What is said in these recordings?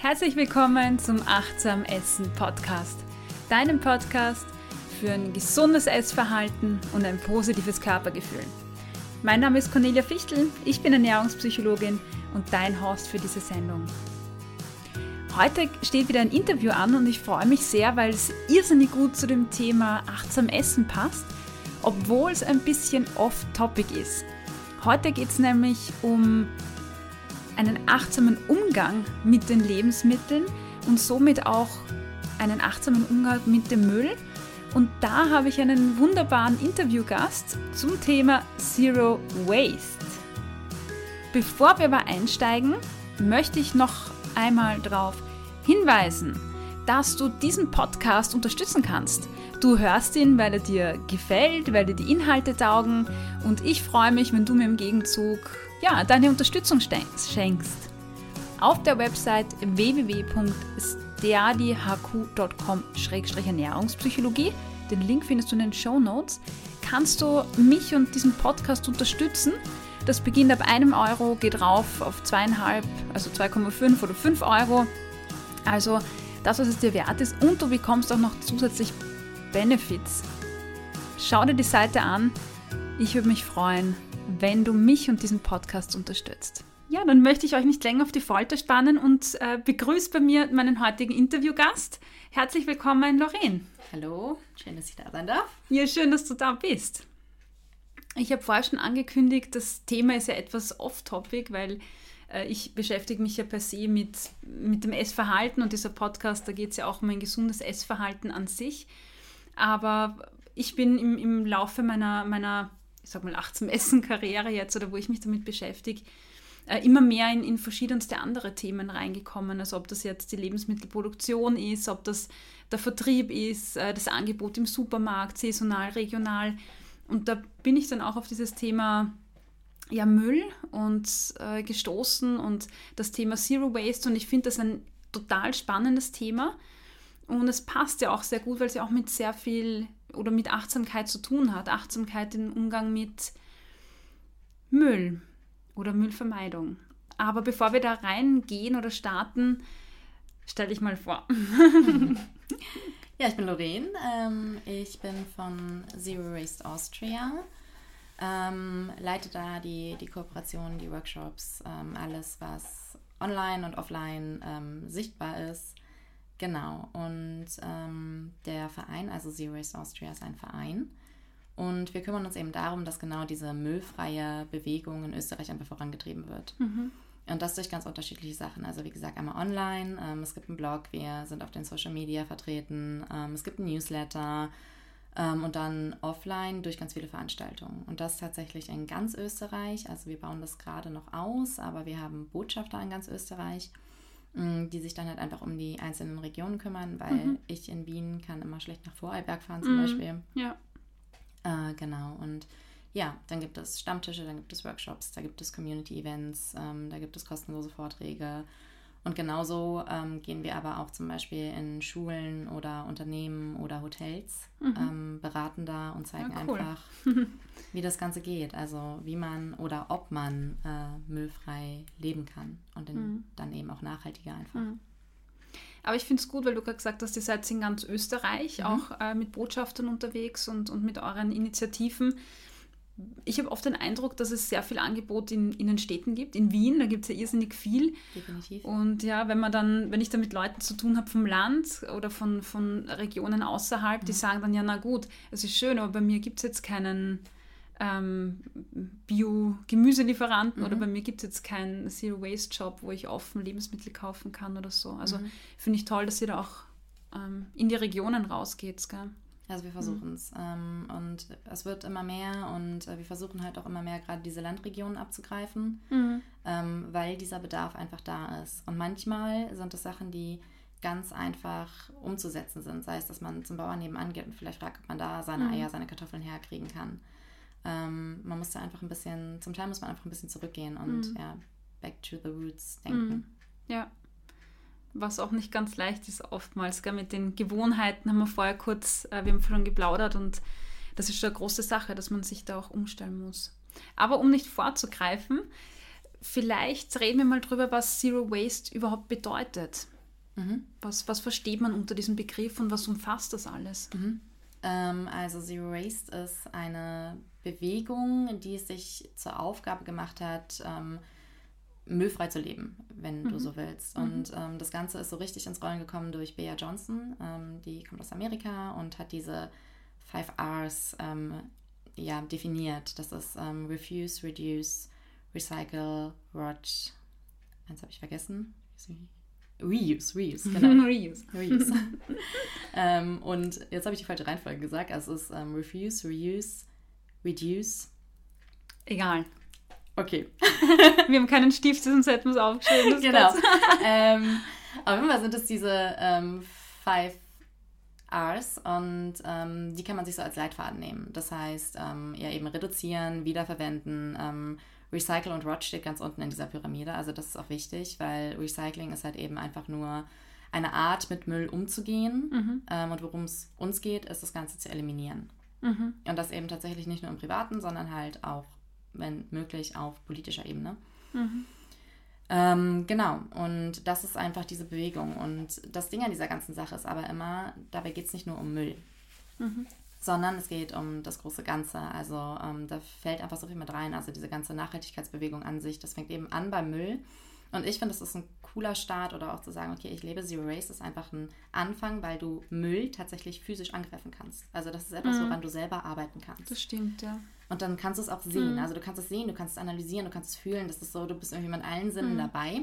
Herzlich willkommen zum Achtsam Essen Podcast, deinem Podcast für ein gesundes Essverhalten und ein positives Körpergefühl. Mein Name ist Cornelia Fichtel, ich bin Ernährungspsychologin und dein Host für diese Sendung. Heute steht wieder ein Interview an und ich freue mich sehr, weil es irrsinnig gut zu dem Thema achtsam Essen passt, obwohl es ein bisschen off-topic ist. Heute geht es nämlich um einen achtsamen Umgang mit den Lebensmitteln und somit auch einen achtsamen Umgang mit dem Müll. Und da habe ich einen wunderbaren Interviewgast zum Thema Zero Waste. Bevor wir aber einsteigen, möchte ich noch einmal darauf hinweisen, dass du diesen Podcast unterstützen kannst. Du hörst ihn, weil er dir gefällt, weil dir die Inhalte taugen und ich freue mich, wenn du mir im Gegenzug ja, deine Unterstützung schenkst. Auf der Website www.steadihq.com-ernährungspsychologie, den Link findest du in den Show Notes, kannst du mich und diesen Podcast unterstützen. Das beginnt ab einem Euro, geht rauf auf zweieinhalb, also 2,5 oder 5 Euro. Also das, was es dir wert ist und du bekommst auch noch zusätzlich Benefits. Schau dir die Seite an. Ich würde mich freuen, wenn du mich und diesen Podcast unterstützt. Ja, dann möchte ich euch nicht länger auf die Folter spannen und äh, begrüße bei mir meinen heutigen Interviewgast. Herzlich willkommen, Lorraine. Hallo, schön, dass ich da sein darf. Ja, schön, dass du da bist. Ich habe vorher schon angekündigt, das Thema ist ja etwas off-topic, weil äh, ich beschäftige mich ja per se mit, mit dem Essverhalten und dieser Podcast, da geht es ja auch um ein gesundes Essverhalten an sich. Aber ich bin im, im Laufe meiner, meiner ich sag mal, achtsam Essen-Karriere jetzt oder wo ich mich damit beschäftige, äh, immer mehr in, in verschiedenste andere Themen reingekommen. Also ob das jetzt die Lebensmittelproduktion ist, ob das der Vertrieb ist, äh, das Angebot im Supermarkt, saisonal, regional. Und da bin ich dann auch auf dieses Thema ja, Müll und äh, gestoßen und das Thema Zero Waste. Und ich finde das ein total spannendes Thema. Und es passt ja auch sehr gut, weil es ja auch mit sehr viel oder mit Achtsamkeit zu tun hat. Achtsamkeit im Umgang mit Müll oder Müllvermeidung. Aber bevor wir da reingehen oder starten, stell dich mal vor. ja, ich bin Lorraine. Ähm, ich bin von Zero Waste Austria. Ähm, leite da die, die Kooperation, die Workshops, ähm, alles, was online und offline ähm, sichtbar ist. Genau, und ähm, der Verein, also Zero Waste Austria, ist ein Verein. Und wir kümmern uns eben darum, dass genau diese müllfreie Bewegung in Österreich einfach vorangetrieben wird. Mhm. Und das durch ganz unterschiedliche Sachen. Also wie gesagt, einmal online, ähm, es gibt einen Blog, wir sind auf den Social Media vertreten, ähm, es gibt ein Newsletter ähm, und dann offline durch ganz viele Veranstaltungen. Und das tatsächlich in ganz Österreich. Also wir bauen das gerade noch aus, aber wir haben Botschafter in ganz Österreich. Mm, die sich dann halt einfach um die einzelnen Regionen kümmern, weil mhm. ich in Wien kann immer schlecht nach Vorarlberg fahren zum mhm. Beispiel. Ja. Äh, genau, und ja, dann gibt es Stammtische, dann gibt es Workshops, da gibt es Community-Events, ähm, da gibt es kostenlose Vorträge. Und genauso ähm, gehen wir aber auch zum Beispiel in Schulen oder Unternehmen oder Hotels, mhm. ähm, beraten da und zeigen ja, cool. einfach, wie das Ganze geht. Also wie man oder ob man äh, müllfrei leben kann und in, mhm. dann eben auch nachhaltiger einfach. Mhm. Aber ich finde es gut, weil du gerade gesagt hast, ihr seid in ganz Österreich mhm. auch äh, mit Botschaftern unterwegs und, und mit euren Initiativen ich habe oft den Eindruck, dass es sehr viel Angebot in, in den Städten gibt. In Wien, da gibt es ja irrsinnig viel. Definitiv. Und ja, wenn man dann, wenn ich da mit Leuten zu tun habe vom Land oder von, von Regionen außerhalb, mhm. die sagen dann, ja, na gut, es ist schön, aber bei mir gibt es jetzt keinen ähm, Bio-Gemüselieferanten mhm. oder bei mir gibt es jetzt keinen Zero-Waste-Shop, wo ich offen Lebensmittel kaufen kann oder so. Also mhm. finde ich toll, dass ihr da auch ähm, in die Regionen rausgeht. Gell? Also wir versuchen es. Mhm. Ähm, und es wird immer mehr und äh, wir versuchen halt auch immer mehr gerade diese Landregionen abzugreifen, mhm. ähm, weil dieser Bedarf einfach da ist. Und manchmal sind es Sachen, die ganz einfach umzusetzen sind. Sei es, dass man zum Bauern nebenan geht und vielleicht fragt, ob man da seine mhm. Eier, seine Kartoffeln herkriegen kann. Ähm, man muss da einfach ein bisschen, zum Teil muss man einfach ein bisschen zurückgehen und mhm. ja, back to the roots denken. Mhm. Ja was auch nicht ganz leicht ist oftmals. Gell? Mit den Gewohnheiten haben wir vorher kurz, äh, wir haben schon geplaudert und das ist schon eine große Sache, dass man sich da auch umstellen muss. Aber um nicht vorzugreifen, vielleicht reden wir mal drüber, was Zero Waste überhaupt bedeutet. Mhm. Was, was versteht man unter diesem Begriff und was umfasst das alles? Mhm. Ähm, also Zero Waste ist eine Bewegung, die es sich zur Aufgabe gemacht hat, ähm, müllfrei zu leben, wenn du so willst. Und ähm, das Ganze ist so richtig ins Rollen gekommen durch Bea Johnson. Ähm, die kommt aus Amerika und hat diese Five R's ähm, ja, definiert. Das ist ähm, Refuse, Reduce, Recycle, Rot. Eins habe ich vergessen. Reuse, Reuse, genau. Reuse. Reuse. ähm, und jetzt habe ich die falsche Reihenfolge gesagt. Also es ist ähm, Refuse, Reuse, Reduce. Egal. Okay. Wir haben keinen Stift, hätten wir es aufgeschrieben. genau. Ähm, auf jeden Fall sind es diese ähm, Five R's und ähm, die kann man sich so als Leitfaden nehmen. Das heißt, ähm, ja eben reduzieren, wiederverwenden, ähm, Recycle und Rot steht ganz unten in dieser Pyramide. Also das ist auch wichtig, weil Recycling ist halt eben einfach nur eine Art, mit Müll umzugehen. Ähm, und worum es uns geht, ist das Ganze zu eliminieren. Mhm. Und das eben tatsächlich nicht nur im Privaten, sondern halt auch, wenn möglich, auf politischer Ebene. Mhm. Ähm, genau, und das ist einfach diese Bewegung. Und das Ding an dieser ganzen Sache ist aber immer, dabei geht es nicht nur um Müll, Mhm. sondern es geht um das große Ganze. Also ähm, da fällt einfach so viel mit rein. Also diese ganze Nachhaltigkeitsbewegung an sich, das fängt eben an beim Müll. Und ich finde, das ist ein cooler Start oder auch zu sagen, okay, ich lebe Zero Waste ist einfach ein Anfang, weil du Müll tatsächlich physisch angreifen kannst. Also das ist etwas, Mhm. woran du selber arbeiten kannst. Das stimmt, ja. Und dann kannst du es auch sehen. Mhm. Also du kannst es sehen, du kannst es analysieren, du kannst es fühlen. Das ist so, du bist irgendwie mit allen Sinnen Mhm. dabei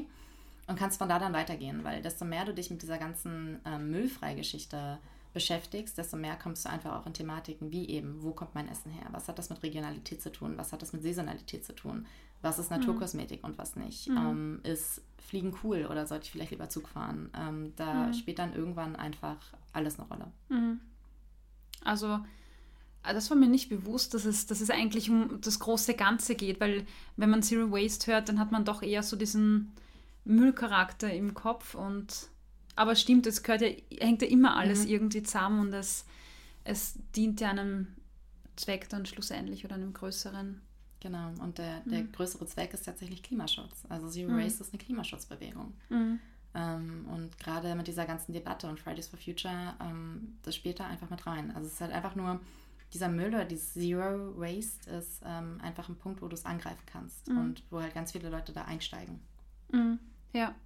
und kannst von da dann weitergehen. Weil desto mehr du dich mit dieser ganzen ähm, Müllfreigeschichte beschäftigst, desto mehr kommst du einfach auch in Thematiken wie eben, wo kommt mein Essen her? Was hat das mit Regionalität zu tun? Was hat das mit Saisonalität zu tun? Was ist Naturkosmetik und was nicht? Mhm. Ähm, ist Fliegen cool oder sollte ich vielleicht lieber Zug fahren? Ähm, da Mhm. spielt dann irgendwann einfach alles eine Rolle. Mhm. Also, äh, das war mir nicht bewusst, dass es, dass es eigentlich um das große Ganze geht, weil wenn man Zero Waste hört, dann hat man doch eher so diesen Müllcharakter im Kopf und aber stimmt, es gehört ja, hängt ja immer alles Mhm. irgendwie zusammen und es, es dient ja einem Zweck dann schlussendlich oder einem größeren. Genau, und der, der Mhm. größere Zweck ist tatsächlich Klimaschutz. Also Zero Mhm. Waste ist eine Klimaschutzbewegung. Mhm. Ähm, und gerade mit dieser ganzen Debatte und Fridays for Future, ähm, das spielt da einfach mit rein. Also es ist halt einfach nur, dieser Müll oder dieses Zero Waste ist ähm, einfach ein Punkt, wo du es angreifen kannst Mhm. und wo halt ganz viele Leute da einsteigen. Mhm. Ja.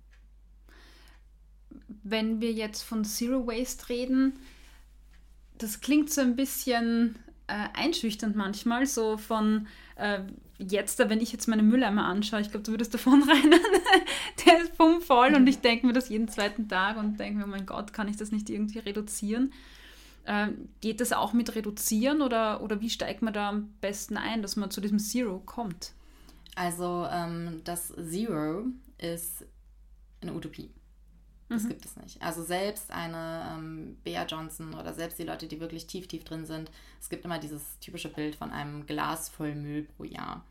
Wenn wir jetzt von Zero Waste reden, das klingt so ein bisschen äh, einschüchternd manchmal, so von äh, jetzt, wenn ich jetzt meine Mülleimer anschaue, ich glaube, du würdest davon rennen, der ist voll und ich denke mir das jeden zweiten Tag und denke mir, oh mein Gott, kann ich das nicht irgendwie reduzieren? Ähm, geht das auch mit reduzieren oder, oder wie steigt man da am besten ein, dass man zu diesem Zero kommt? Also ähm, das Zero ist eine Utopie. Das Mhm. gibt es nicht. Also selbst eine ähm, Bea Johnson oder selbst die Leute, die wirklich tief, tief drin sind, es gibt immer dieses typische Bild von einem Glas voll Müll pro Jahr.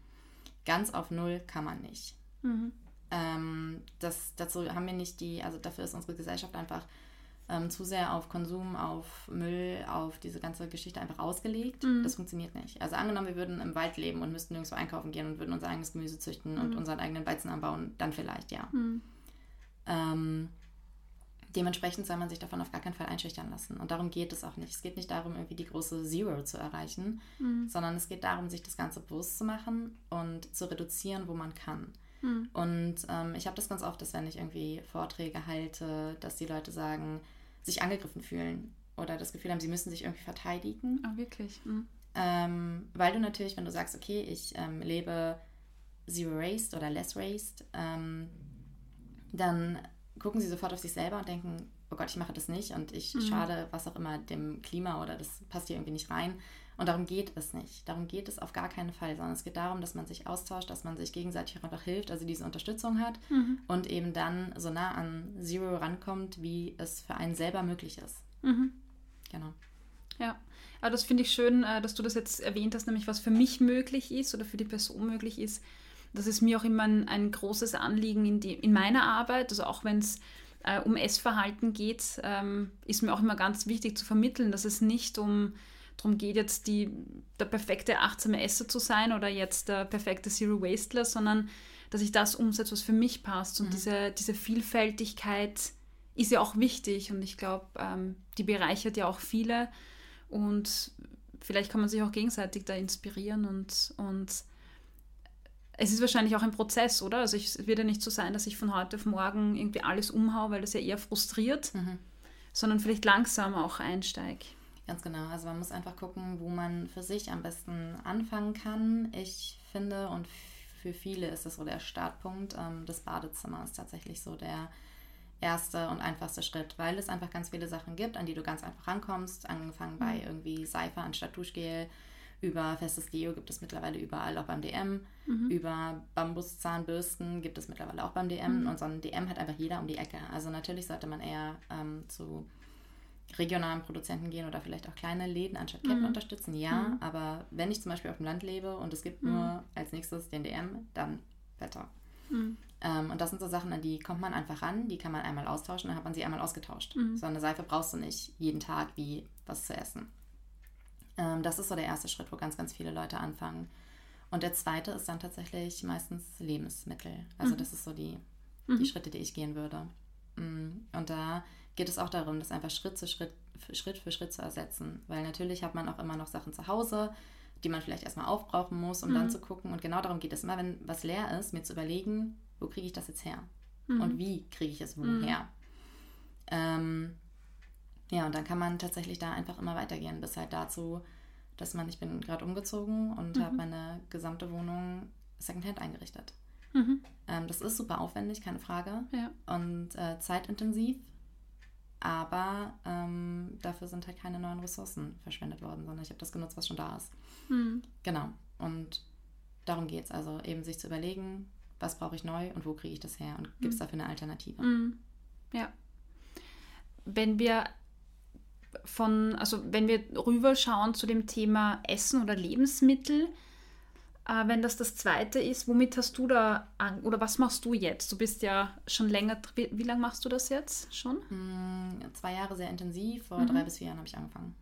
Ganz auf Null kann man nicht. Mhm. Ähm, das, dazu haben wir nicht die, also dafür ist unsere Gesellschaft einfach ähm, zu sehr auf Konsum, auf Müll, auf diese ganze Geschichte einfach ausgelegt. Mhm. Das funktioniert nicht. Also angenommen, wir würden im Wald leben und müssten nirgendwo einkaufen gehen und würden unser eigenes Gemüse züchten und Mhm. unseren eigenen Weizen anbauen, dann vielleicht, ja. Mhm. Ähm, dementsprechend soll man sich davon auf gar keinen Fall einschüchtern lassen. Und darum geht es auch nicht. Es geht nicht darum, irgendwie die große Zero zu erreichen, Mhm. sondern es geht darum, sich das Ganze bewusst zu machen und zu reduzieren, wo man kann. Mhm. Und ähm, ich habe das ganz oft, dass wenn ich irgendwie Vorträge halte, dass die Leute sagen, sich angegriffen fühlen oder das Gefühl haben, sie müssen sich irgendwie verteidigen. Ah, wirklich? Mhm. Ähm, weil du natürlich, wenn du sagst, okay, ich ähm, lebe Zero Waste oder Less Waste, ähm, dann gucken sie sofort auf sich selber und denken, oh Gott, ich mache das nicht und ich Mhm. schade, was auch immer, dem Klima oder das passt hier irgendwie nicht rein. Und darum geht es nicht. Darum geht es auf gar keinen Fall, sondern es geht darum, dass man sich austauscht, dass man sich gegenseitig einfach hilft, also diese Unterstützung hat Mhm. und eben dann so nah an Zero rankommt, wie es für einen selber möglich ist. Mhm. Genau. Ja, aber das finde ich schön, äh, dass du das jetzt erwähnt hast, nämlich was für mich möglich ist oder für die Person möglich ist. Das ist mir auch immer ein, ein großes Anliegen in, die, in meiner Arbeit, also auch wenn es äh, um Essverhalten geht, ähm, ist mir auch immer ganz wichtig zu vermitteln, dass es nicht um darum geht, jetzt die, der perfekte achtsame Esser zu sein oder jetzt der perfekte Zero Wastler, sondern dass ich das umsetze, was für mich passt. Und mhm. diese, diese Vielfältigkeit ist ja auch wichtig und ich glaube, ähm, die bereichert ja auch viele und vielleicht kann man sich auch gegenseitig da inspirieren und, und es ist wahrscheinlich auch ein Prozess, oder? Also ich, es wird ja nicht so sein, dass ich von heute auf morgen irgendwie alles umhaue, weil das ja eher frustriert, mhm. sondern vielleicht langsam auch einsteige. Ganz genau. Also man muss einfach gucken, wo man für sich am besten anfangen kann. Ich finde, und für viele ist das so der Startpunkt, ähm, das Badezimmer ist tatsächlich so der erste und einfachste Schritt, weil es einfach ganz viele Sachen gibt, an die du ganz einfach rankommst. Angefangen bei mhm. irgendwie Seife anstatt Duschgel, über festes Deo gibt es mittlerweile überall, auch beim DM. Mhm. Über Bambuszahnbürsten gibt es mittlerweile auch beim DM. Mhm. Und so ein DM hat einfach jeder um die Ecke. Also natürlich sollte man eher ähm, zu regionalen Produzenten gehen oder vielleicht auch kleine Läden anstatt Ketten mhm. unterstützen, ja. Mhm. Aber wenn ich zum Beispiel auf dem Land lebe und es gibt mhm. nur als nächstes den DM, dann Wetter. Mhm. Ähm, und das sind so Sachen, an die kommt man einfach ran, die kann man einmal austauschen, dann hat man sie einmal ausgetauscht. Mhm. So eine Seife brauchst du nicht jeden Tag wie was zu essen. Ähm, das ist so der erste Schritt, wo ganz, ganz viele Leute anfangen. Und der zweite ist dann tatsächlich meistens Lebensmittel. Also mhm. das ist so die, die mhm. Schritte, die ich gehen würde. Mm, und da geht es auch darum, das einfach Schritt, zu Schritt, Schritt für Schritt zu ersetzen. Weil natürlich hat man auch immer noch Sachen zu Hause, die man vielleicht erstmal aufbrauchen muss, um mhm. dann zu gucken. Und genau darum geht es immer, wenn was leer ist, mir zu überlegen, wo kriege ich das jetzt her? Mhm. Und wie kriege ich es woher? Mhm. Ähm, ja, und dann kann man tatsächlich da einfach immer weitergehen, bis halt dazu, dass man, ich bin gerade umgezogen und mhm. habe meine gesamte Wohnung Secondhand eingerichtet. Mhm. Ähm, das ist super aufwendig, keine Frage. Ja. Und äh, zeitintensiv. Aber ähm, dafür sind halt keine neuen Ressourcen verschwendet worden, sondern ich habe das genutzt, was schon da ist. Mhm. Genau. Und darum geht es. Also eben sich zu überlegen, was brauche ich neu und wo kriege ich das her und gibt es mhm. dafür eine Alternative? Mhm. Ja. Wenn wir von, also wenn wir rüberschauen zu dem Thema Essen oder Lebensmittel, äh, wenn das das zweite ist, womit hast du da an, oder was machst du jetzt? Du bist ja schon länger, wie, wie lange machst du das jetzt schon? Mm, zwei Jahre sehr intensiv, vor mhm. drei bis vier Jahren habe ich angefangen.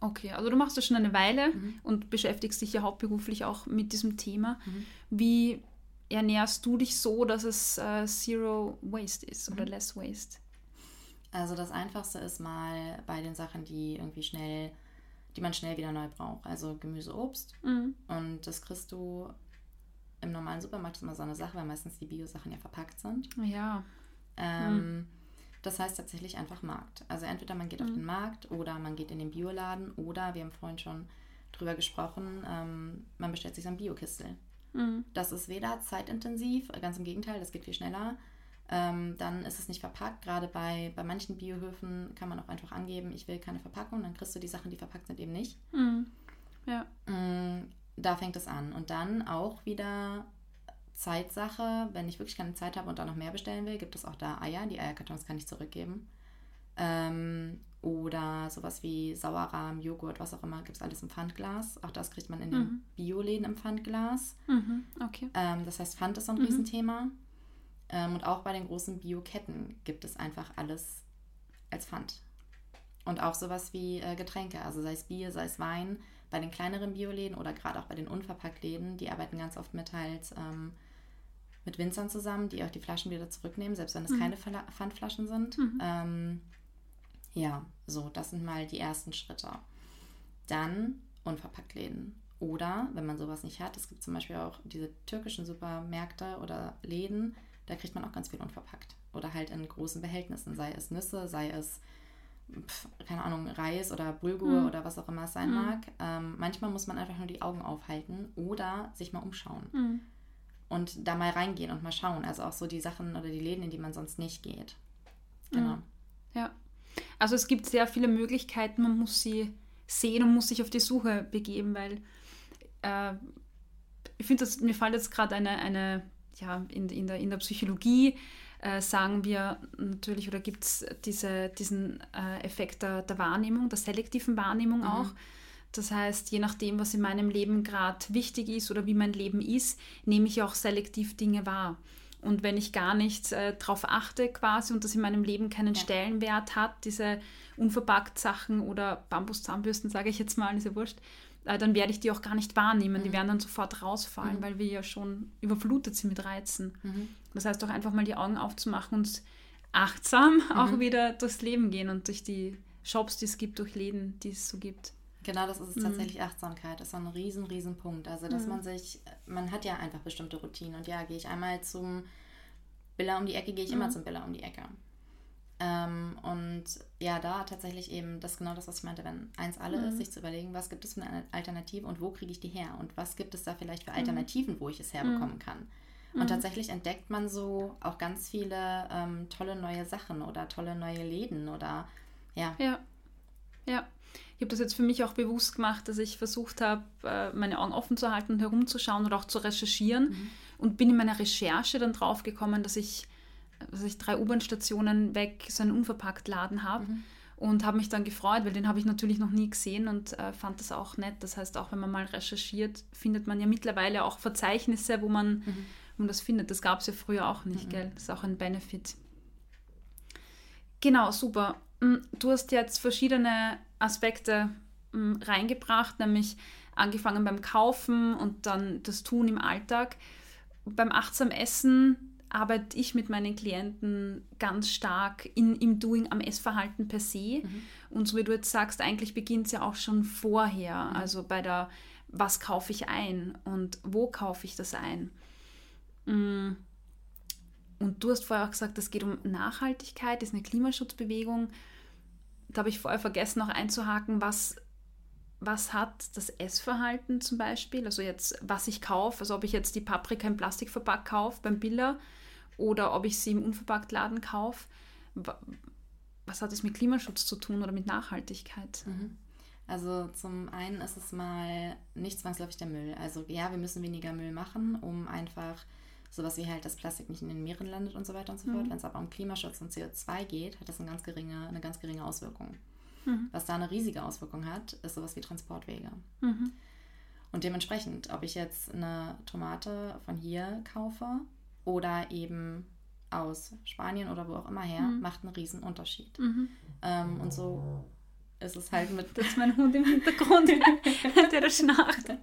Okay, also du machst das schon eine Weile mhm. und beschäftigst dich ja hauptberuflich auch mit diesem Thema. Mhm. Wie ernährst du dich so, dass es äh, Zero Waste ist oder mhm. Less Waste? Also das Einfachste ist mal bei den Sachen, die irgendwie schnell, die man schnell wieder neu braucht. Also Gemüse, Obst. Mhm. Und das kriegst du im normalen Supermarkt ist immer so eine Sache, weil meistens die Bio-Sachen ja verpackt sind. Ja. Ähm, mhm. Das heißt tatsächlich einfach Markt. Also entweder man geht mhm. auf den Markt oder man geht in den Bioladen oder, wir haben vorhin schon drüber gesprochen, ähm, man bestellt sich so ein Biokistel. Mhm. Das ist weder zeitintensiv, ganz im Gegenteil, das geht viel schneller ähm, dann ist es nicht verpackt. Gerade bei, bei manchen Biohöfen kann man auch einfach angeben, ich will keine Verpackung, dann kriegst du die Sachen, die verpackt sind, eben nicht. Mhm. Ja. Mm, da fängt es an. Und dann auch wieder Zeitsache, wenn ich wirklich keine Zeit habe und da noch mehr bestellen will, gibt es auch da Eier. Die Eierkartons kann ich zurückgeben. Ähm, oder sowas wie Sauerrahm, Joghurt, was auch immer, gibt es alles im Pfandglas. Auch das kriegt man in den mhm. Bioläden im Pfandglas. Mhm, okay. Ähm, das heißt, Pfand ist so ein mhm. Riesenthema. Ähm, und auch bei den großen Bioketten gibt es einfach alles als Pfand. Und auch sowas wie äh, Getränke, also sei es Bier, sei es Wein. Bei den kleineren Bioläden oder gerade auch bei den Unverpacktläden, die arbeiten ganz oft mit halt ähm, mit Winzern zusammen, die auch die Flaschen wieder zurücknehmen, selbst wenn es mhm. keine Pfandflaschen sind. Mhm. Ähm, ja, so, das sind mal die ersten Schritte. Dann Unverpacktläden. Oder, wenn man sowas nicht hat, es gibt zum Beispiel auch diese türkischen Supermärkte oder Läden, da kriegt man auch ganz viel unverpackt. Oder halt in großen Behältnissen, sei es Nüsse, sei es, pf, keine Ahnung, Reis oder Bulgur mhm. oder was auch immer es sein mhm. mag. Ähm, manchmal muss man einfach nur die Augen aufhalten oder sich mal umschauen. Mhm. Und da mal reingehen und mal schauen. Also auch so die Sachen oder die Läden, in die man sonst nicht geht. Genau. Mhm. Ja. Also es gibt sehr viele Möglichkeiten, man muss sie sehen und muss sich auf die Suche begeben, weil äh, ich finde, mir fällt jetzt gerade eine, eine ja, in, in, der, in der Psychologie äh, sagen wir natürlich, oder gibt es diese, diesen äh, Effekt der, der, Wahrnehmung, der selektiven Wahrnehmung mhm. auch. Das heißt, je nachdem, was in meinem Leben gerade wichtig ist oder wie mein Leben ist, nehme ich auch selektiv Dinge wahr. Und wenn ich gar nicht äh, darauf achte quasi und das in meinem Leben keinen ja. Stellenwert hat, diese unverpackt Sachen oder Bambuszahnbürsten, sage ich jetzt mal, ist ja wurscht, äh, dann werde ich die auch gar nicht wahrnehmen. Mhm. Die werden dann sofort rausfallen, mhm. weil wir ja schon überflutet sind mit Reizen. Mhm. Das heißt auch einfach mal die Augen aufzumachen und achtsam mhm. auch wieder durchs Leben gehen und durch die Shops, die es gibt, durch Läden, die es so gibt. Genau, das ist es mhm. tatsächlich Achtsamkeit. Das ist ein riesen, riesen Punkt. Also, dass mhm. man sich, man hat ja einfach bestimmte Routinen. Und ja, gehe ich einmal zum Billa um die Ecke, gehe ich immer zum Billa um die Ecke. Ähm, und ja, da tatsächlich eben das genau das, was ich meinte, wenn eins alle mhm. ist, sich zu überlegen, was gibt es für eine Alternative und wo kriege ich die her und was gibt es da vielleicht für Alternativen, wo ich es herbekommen kann. Und mhm. tatsächlich entdeckt man so auch ganz viele ähm, tolle neue Sachen oder tolle neue Läden oder ja. Ja. Ja. Ich habe das jetzt für mich auch bewusst gemacht, dass ich versucht habe, äh, meine Augen offen zu halten und herumzuschauen oder auch zu recherchieren. Mhm. Und bin in meiner Recherche dann drauf gekommen, dass ich, dass ich drei U-Bahn-Stationen weg so einen Unverpackt-Laden habe. Mhm. Und habe mich dann gefreut, weil den habe ich natürlich noch nie gesehen und äh, fand das auch nett. Das heißt, auch wenn man mal recherchiert, findet man ja mittlerweile auch Verzeichnisse, wo man mhm man das findet. Das gab es ja früher auch nicht, mhm. gell? Das ist auch ein Benefit. Genau, super. Mm, du hast jetzt verschiedene Aspekte mm, reingebracht, nämlich angefangen beim Kaufen und dann das Tun im Alltag. Beim achtsam Essen arbeite ich mit meinen Klienten ganz stark in, im Doing am Essverhalten per se. Mhm. Und so wie du jetzt sagst, eigentlich beginnt es ja auch schon vorher. Mhm. Also bei der, was kaufe ich ein und wo kaufe ich das ein? Mm. Und du hast vorher auch gesagt, es geht um Nachhaltigkeit, das ist eine Klimaschutzbewegung. Da habe ich vorher vergessen, noch einzuhaken, was, was hat das Essverhalten zum Beispiel? Also jetzt, was ich kaufe, also ob ich jetzt die Paprika im Plastikverpack kaufe beim Biller oder ob ich sie im Unverpacktladen kaufe. Was hat es mit Klimaschutz zu tun oder mit Nachhaltigkeit? Mhm. Also zum einen ist es mal nicht zwangsläufig der Müll. Also ja, wir müssen weniger Müll machen, um einfach sowas wie halt, dass Plastik nicht in den Meeren landet und so weiter und so fort. Mhm. Wenn es aber um Klimaschutz und CO2 geht, hat das eine ganz geringe, eine ganz geringe Auswirkung. Mhm. Was da eine riesige Auswirkung hat, ist sowas wie Transportwege. Mhm. Und dementsprechend, ob ich jetzt eine Tomate von hier kaufe oder eben aus Spanien oder wo auch immer her, mhm. macht einen riesen Unterschied. Mhm. Ähm, und so ist es halt mit. Das ist mein Hund im Hintergrund, der schnarcht.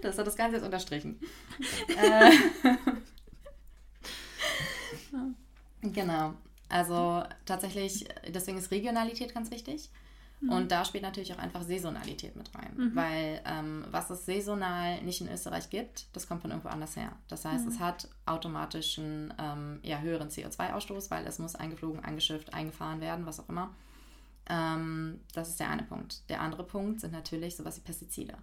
Das hat das Ganze jetzt unterstrichen. äh, genau. Also tatsächlich, deswegen ist Regionalität ganz wichtig. Mhm. Und da spielt natürlich auch einfach Saisonalität mit rein. Mhm. Weil ähm, was es saisonal nicht in Österreich gibt, das kommt von irgendwo anders her. Das heißt, mhm. es hat automatisch einen ähm, ja, höheren CO2-Ausstoß, weil es muss eingeflogen, eingeschifft, eingefahren werden, was auch immer. Ähm, das ist der eine Punkt. Der andere Punkt sind natürlich sowas wie Pestizide.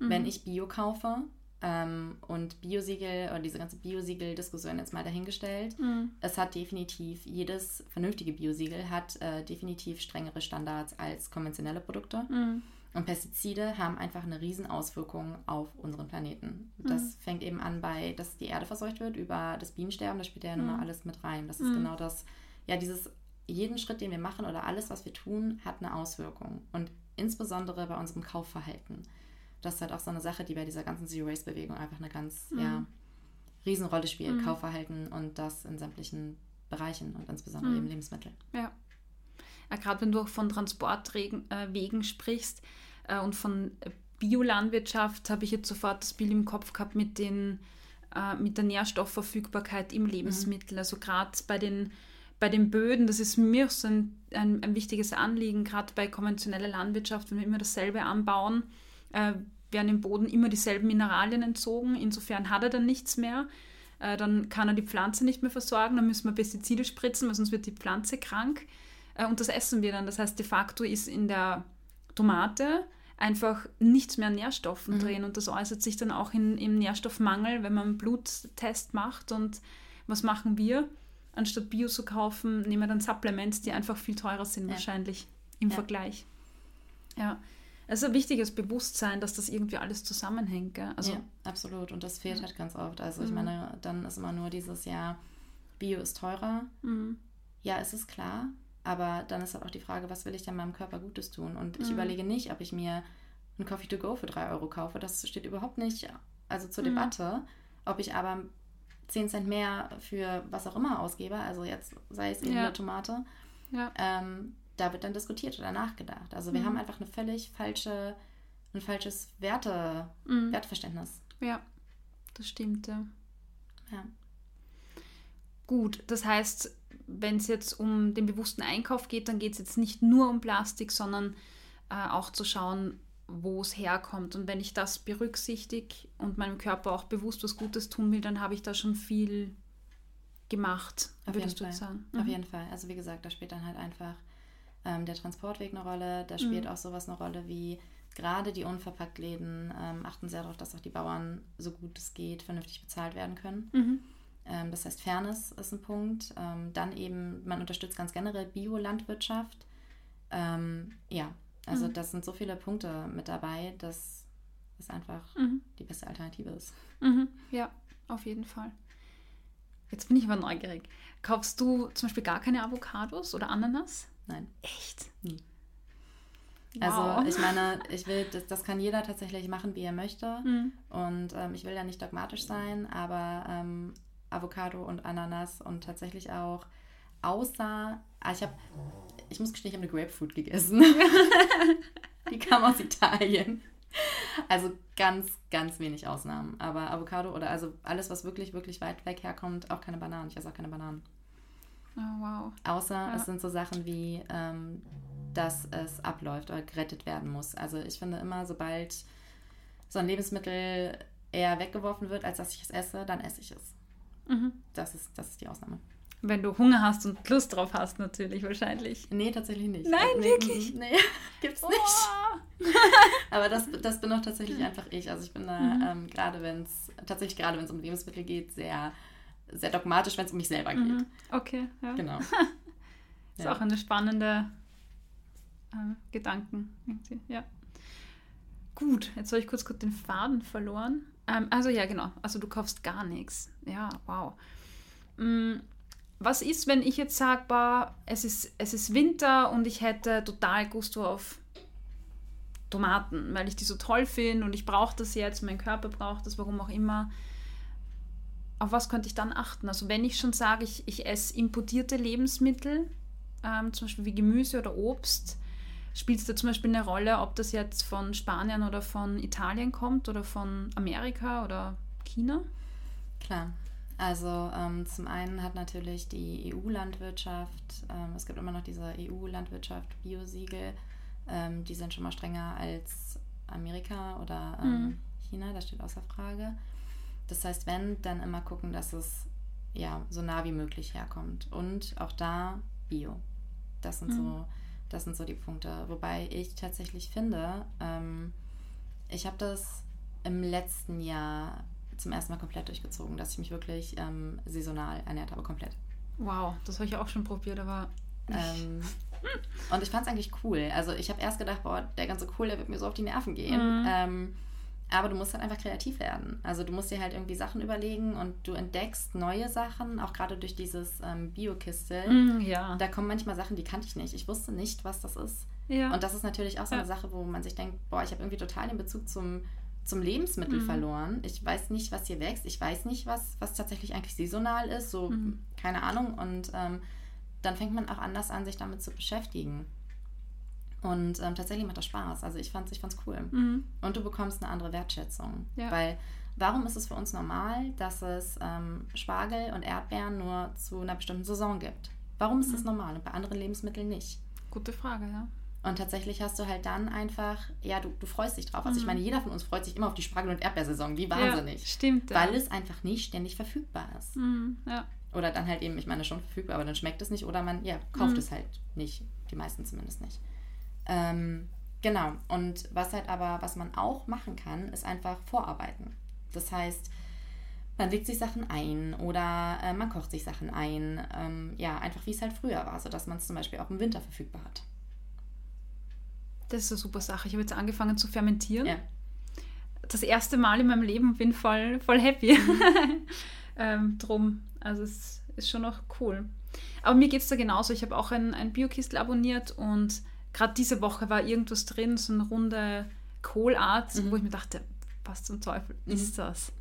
Mhm. Wenn ich Bio kaufe ähm, und Biosiegel oder diese ganze Biosiegel-Diskussion jetzt mal dahingestellt, mhm. es hat definitiv, jedes vernünftige Biosiegel hat äh, definitiv strengere Standards als konventionelle Produkte. Mhm. Und Pestizide haben einfach eine Riesenauswirkung auf unseren Planeten. Das mhm. fängt eben an bei, dass die Erde verseucht wird, über das Bienensterben, das spielt ja nun mal mhm. alles mit rein. Das ist mhm. genau das, ja, dieses, jeden Schritt, den wir machen oder alles, was wir tun, hat eine Auswirkung. Und insbesondere bei unserem Kaufverhalten das ist halt auch so eine Sache, die bei dieser ganzen Zero-Waste-Bewegung einfach eine ganz mhm. ja, Riesenrolle spielt. Mhm. Kaufverhalten und das in sämtlichen Bereichen und insbesondere mhm. eben Lebensmittel. Ja. ja Gerade wenn du auch von Transportwegen äh, sprichst äh, und von Biolandwirtschaft, habe ich jetzt sofort das Bild im Kopf gehabt mit, den, äh, mit der Nährstoffverfügbarkeit im Lebensmittel. Mhm. Also gerade bei den bei den Böden, das ist mir so ein, ein, ein wichtiges Anliegen, gerade bei konventioneller Landwirtschaft, wenn wir immer dasselbe anbauen, äh, werden im Boden immer dieselben Mineralien entzogen. Insofern hat er dann nichts mehr. Äh, dann kann er die Pflanze nicht mehr versorgen. Dann müssen wir Pestizide spritzen, weil sonst wird die Pflanze krank. Äh, und das essen wir dann. Das heißt, de facto ist in der Tomate einfach nichts mehr an Nährstoffen mhm. drin. Und das äußert sich dann auch in, im Nährstoffmangel, wenn man einen Bluttest macht. Und was machen wir? Anstatt Bio zu kaufen, nehmen wir dann Supplements, die einfach viel teurer sind ja. wahrscheinlich im ja. Vergleich. Ja. Es ist ein wichtiges Bewusstsein, dass das irgendwie alles zusammenhängt. Gell? Also, ja, absolut. Und das fehlt ja. halt ganz oft. Also ich mhm. meine, dann ist immer nur dieses Jahr, Bio ist teurer. Mhm. Ja, es ist klar. Aber dann ist halt auch die Frage, was will ich denn meinem Körper Gutes tun? Und ich mhm. überlege nicht, ob ich mir einen Coffee to go für drei Euro kaufe. Das steht überhaupt nicht also zur mhm. Debatte. Ob ich aber 10 Cent mehr für was auch immer ausgebe, also jetzt sei es eben ja. eine Tomate, ja. ähm, da wird dann diskutiert oder nachgedacht. Also wir Mhm. haben einfach eine völlig falsche, ein falsches Werte, Mhm. Werteverständnis. Ja, das stimmt, ja. Ja. Gut, das heißt, wenn es jetzt um den bewussten Einkauf geht, dann geht es jetzt nicht nur um Plastik, sondern äh, auch zu schauen, wo es herkommt. Und wenn ich das berücksichtige und meinem Körper auch bewusst was Gutes tun will, dann habe ich da schon viel gemacht, Auf würdest du Fall. sagen. Auf Mhm. jeden Fall. Also wie gesagt, da spielt dann halt einfach ähm, der Transportweg eine Rolle. Da spielt Mhm. auch sowas eine Rolle wie gerade die Unverpacktläden ähm, achten sehr darauf, dass auch die Bauern, so gut es geht, vernünftig bezahlt werden können. Mhm. Ähm, das heißt, Fairness ist ein Punkt. Ähm, dann eben, man unterstützt ganz generell Biolandwirtschaft. Ähm, ja, also Mhm. das sind so viele Punkte mit dabei, dass es einfach Mhm. die beste Alternative ist. Mhm. Ja, auf jeden Fall. Jetzt bin ich aber neugierig. Kaufst du zum Beispiel gar keine Avocados oder Ananas? Nein. Echt? Nie. Wow. Also ich meine, ich will, das, das kann jeder tatsächlich machen, wie er möchte. Mhm. Und ähm, ich will da nicht dogmatisch sein, aber ähm, Avocado und Ananas und tatsächlich auch außer, ah, ich habe, ich muss gestehen, ich habe eine Grapefruit gegessen. Die kam aus Italien. Also ganz, ganz wenig Ausnahmen. Aber Avocado oder also alles, was wirklich, wirklich weit weg herkommt, auch keine Bananen. Ich esse auch keine Bananen. Oh, wow. Außer Ja. es sind so Sachen wie, ähm, dass es abläuft oder gerettet werden muss. Also ich finde immer, sobald so ein Lebensmittel eher weggeworfen wird, als dass ich es esse, dann esse ich es. Mhm. Das ist, das ist die Ausnahme. Wenn du Hunger hast und Lust drauf hast, natürlich, wahrscheinlich. Nee, tatsächlich nicht. Nein, nee, wirklich? mm, Nee, gibt's nicht. Oh. Aber das, das bin auch tatsächlich einfach ich. Also ich bin da, Mhm. ähm, gerade wenn es, tatsächlich gerade wenn es um Lebensmittel geht, sehr, sehr dogmatisch, wenn es um mich selber geht. Mhm. Okay, ja. Genau. Ist Ja. auch eine spannende äh, Gedanken. irgendwie, Ja. Gut, jetzt habe ich kurz, kurz den Faden verloren. Ähm, also ja, genau. Also du kaufst gar nichts. Ja, wow. Mm, Was ist, wenn ich jetzt sage, es ist, es ist Winter und ich hätte total Gusto auf Tomaten, weil ich die so toll finde und ich brauche das jetzt, mein Körper braucht das, warum auch immer. Auf was könnte ich dann achten? Also wenn ich schon sage, ich, ich esse importierte Lebensmittel, ähm, zum Beispiel wie Gemüse oder Obst, spielt es da zum Beispiel eine Rolle, ob das jetzt von Spanien oder von Italien kommt oder von Amerika oder China? Klar. Also ähm, zum einen hat natürlich die EU-Landwirtschaft, ähm, es gibt immer noch diese EU-Landwirtschaft Biosiegel, ähm, die sind schon mal strenger als Amerika oder ähm, Mhm. China, das steht außer Frage. Das heißt, wenn, dann immer gucken, dass es ja so nah wie möglich herkommt. Und auch da Bio. Das sind Mhm. so, das sind so die Punkte. Wobei ich tatsächlich finde, ähm, ich habe das im letzten Jahr zum ersten Mal komplett durchgezogen, dass ich mich wirklich ähm, saisonal ernährt habe, komplett. Wow, das habe ich auch schon probiert, aber Ähm, und ich fand es eigentlich cool. Also ich habe erst gedacht, boah, der ganze cool, der wird mir so auf die Nerven gehen. Mhm. Aber du musst halt einfach kreativ werden. Also du musst dir halt irgendwie Sachen überlegen und du entdeckst neue Sachen, auch gerade durch dieses ähm, Bio-Kistel. Mm, ja. Da kommen manchmal Sachen, die kannte ich nicht. Ich wusste nicht, was das ist. ja. Und das ist natürlich auch so eine Ja. Sache, wo man sich denkt, boah, ich habe irgendwie total den Bezug zum, zum Lebensmittel Mhm. verloren. Ich weiß nicht, was hier wächst. Ich weiß nicht, was, was tatsächlich eigentlich saisonal ist. So, Mhm. keine Ahnung. Und ähm, dann fängt man auch anders an, sich damit zu beschäftigen. Und ähm, tatsächlich macht das Spaß. Also ich fand's, ich fand's cool. Mhm. Und du bekommst eine andere Wertschätzung. Ja. Weil warum ist es für uns normal, dass es ähm, Spargel und Erdbeeren nur zu einer bestimmten Saison gibt? Warum ist das Mhm. normal und bei anderen Lebensmitteln nicht? Gute Frage, ja. Und tatsächlich hast du halt dann einfach, ja, du, du freust dich drauf. Also ich Mhm. meine, jeder von uns freut sich immer auf die Spargel- und Erdbeersaison. Wie Ja, wahnsinnig. stimmt. Weil ja. es einfach nicht ständig verfügbar ist. Mhm, ja. Oder dann halt eben, ich meine, schon verfügbar, aber dann schmeckt es nicht. Oder man, ja, kauft Mhm. es halt nicht. Die meisten zumindest nicht. Ähm, genau. Und was halt aber, was man auch machen kann, ist einfach vorarbeiten. Das heißt, man legt sich Sachen ein oder äh, man kocht sich Sachen ein. Ähm, ja, einfach wie es halt früher war, sodass man es zum Beispiel auch im Winter verfügbar hat. Das ist eine super Sache. Ich habe jetzt angefangen zu fermentieren. Ja. Das erste Mal in meinem Leben bin voll, voll happy. ähm, drum. Also es ist schon noch cool. Aber mir geht es da genauso. Ich habe auch ein, ein Biokistel abonniert und gerade diese Woche war irgendwas drin, so eine runde Kohlart, Mhm. wo ich mir dachte, was zum Teufel Mhm. ist das?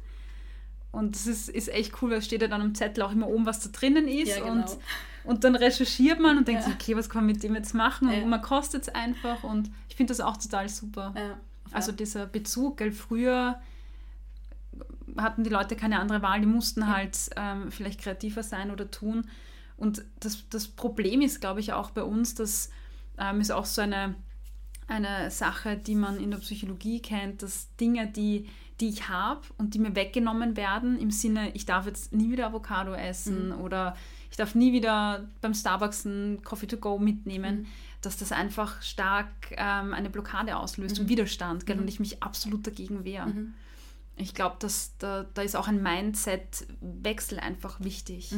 Und das ist, ist echt cool, weil es steht ja dann am Zettel auch immer oben, was da drinnen ist. Ja, genau. und, und dann recherchiert man und denkt Ja. sich, okay, was kann man mit dem jetzt machen? Ja. Und man kostet es einfach. Und ich finde das auch total super. Ja. Also dieser Bezug, gell, früher hatten die Leute keine andere Wahl, die mussten Ja. halt ähm, vielleicht kreativer sein oder tun. Und das, das Problem ist, glaube ich, auch bei uns, das ähm, ist auch so eine, eine Sache, die man in der Psychologie kennt, dass Dinge, die, die ich habe und die mir weggenommen werden, im Sinne, ich darf jetzt nie wieder Avocado essen oder ich darf nie wieder beim Starbucks ein Coffee to go mitnehmen, Mhm. dass das einfach stark ähm, eine Blockade auslöst und Widerstand gell, und ich mich absolut dagegen wehre. Mhm. Ich glaube, dass da, da ist auch ein Mindset-Wechsel einfach wichtig.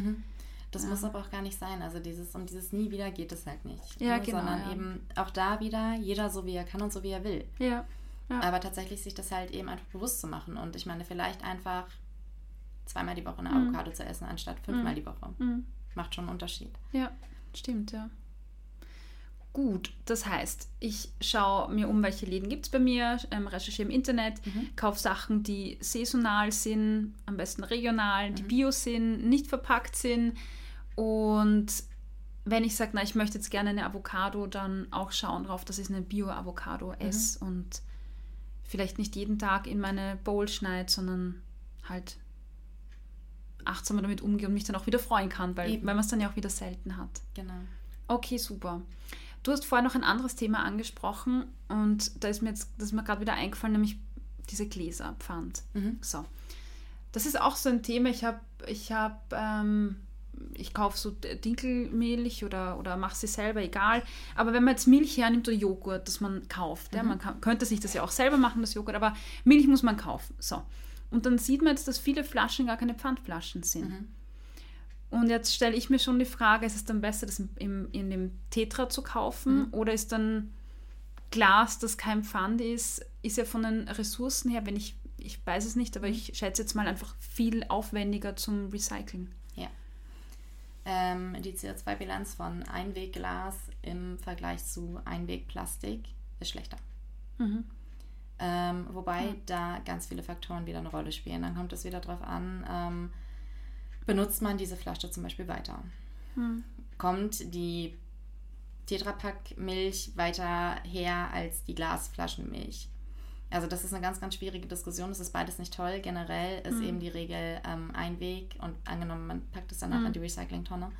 Das Ja. muss aber auch gar nicht sein. Also dieses um dieses nie wieder geht es halt nicht. Ja, ne? genau, Sondern ja. eben auch da wieder jeder so wie er kann und so wie er will. Ja. Ja. Aber tatsächlich sich das halt eben einfach bewusst zu machen. Und ich meine, vielleicht einfach zweimal die Woche eine Mhm. Avocado zu essen, anstatt fünfmal Mhm. die Woche. Mhm. Macht schon einen Unterschied. Ja, stimmt, ja. Gut, das heißt, ich schaue mir um, welche Läden gibt es bei mir, ähm, recherchiere im Internet, Mhm. kaufe Sachen, die saisonal sind, am besten regional, die Mhm. bio sind, nicht verpackt sind. Und wenn ich sage, na, ich möchte jetzt gerne eine Avocado, dann auch schauen drauf, dass ich eine Bio-Avocado esse und vielleicht nicht jeden Tag in meine Bowl schneide, sondern halt achtsamer damit umgehe und mich dann auch wieder freuen kann, weil, Eben. weil man es dann ja auch wieder selten hat. Genau. Okay, super. Du hast vorher noch ein anderes Thema angesprochen und da ist mir jetzt, das ist mir gerade wieder eingefallen, nämlich diese Gläserpfand. Mhm. So. Das ist auch so ein Thema. Ich habe, ich habe, ähm, ich kaufe so Dinkelmilch oder, oder mache sie selber, egal. Aber wenn man jetzt Milch hernimmt oder Joghurt, das man kauft, ja, Mhm. man kann, könnte sich das ja auch selber machen, das Joghurt, aber Milch muss man kaufen. So. Und dann sieht man jetzt, dass viele Flaschen gar keine Pfandflaschen sind. Mhm. Und jetzt stelle ich mir schon die Frage, ist es dann besser, das im, im, in dem Tetra zu kaufen Mhm. oder ist dann Glas, das kein Pfand ist, ist ja von den Ressourcen her, wenn ich, ich weiß es nicht, aber Mhm. ich schätze jetzt mal einfach viel aufwendiger zum Recyceln. Ähm, die CO2-Bilanz von Einwegglas im Vergleich zu Einwegplastik ist schlechter. Mhm. Ähm, wobei Ja. da ganz viele Faktoren wieder eine Rolle spielen. Dann kommt es wieder darauf an, ähm, benutzt man diese Flasche zum Beispiel weiter? Mhm. Kommt die Tetrapack-Milch weiter her als die Glasflaschenmilch? Also das ist eine ganz, ganz schwierige Diskussion. Das ist beides nicht toll. Generell ist Mhm. eben die Regel ähm, Einweg und angenommen, man packt es danach Mhm. in die Recyclingtonne,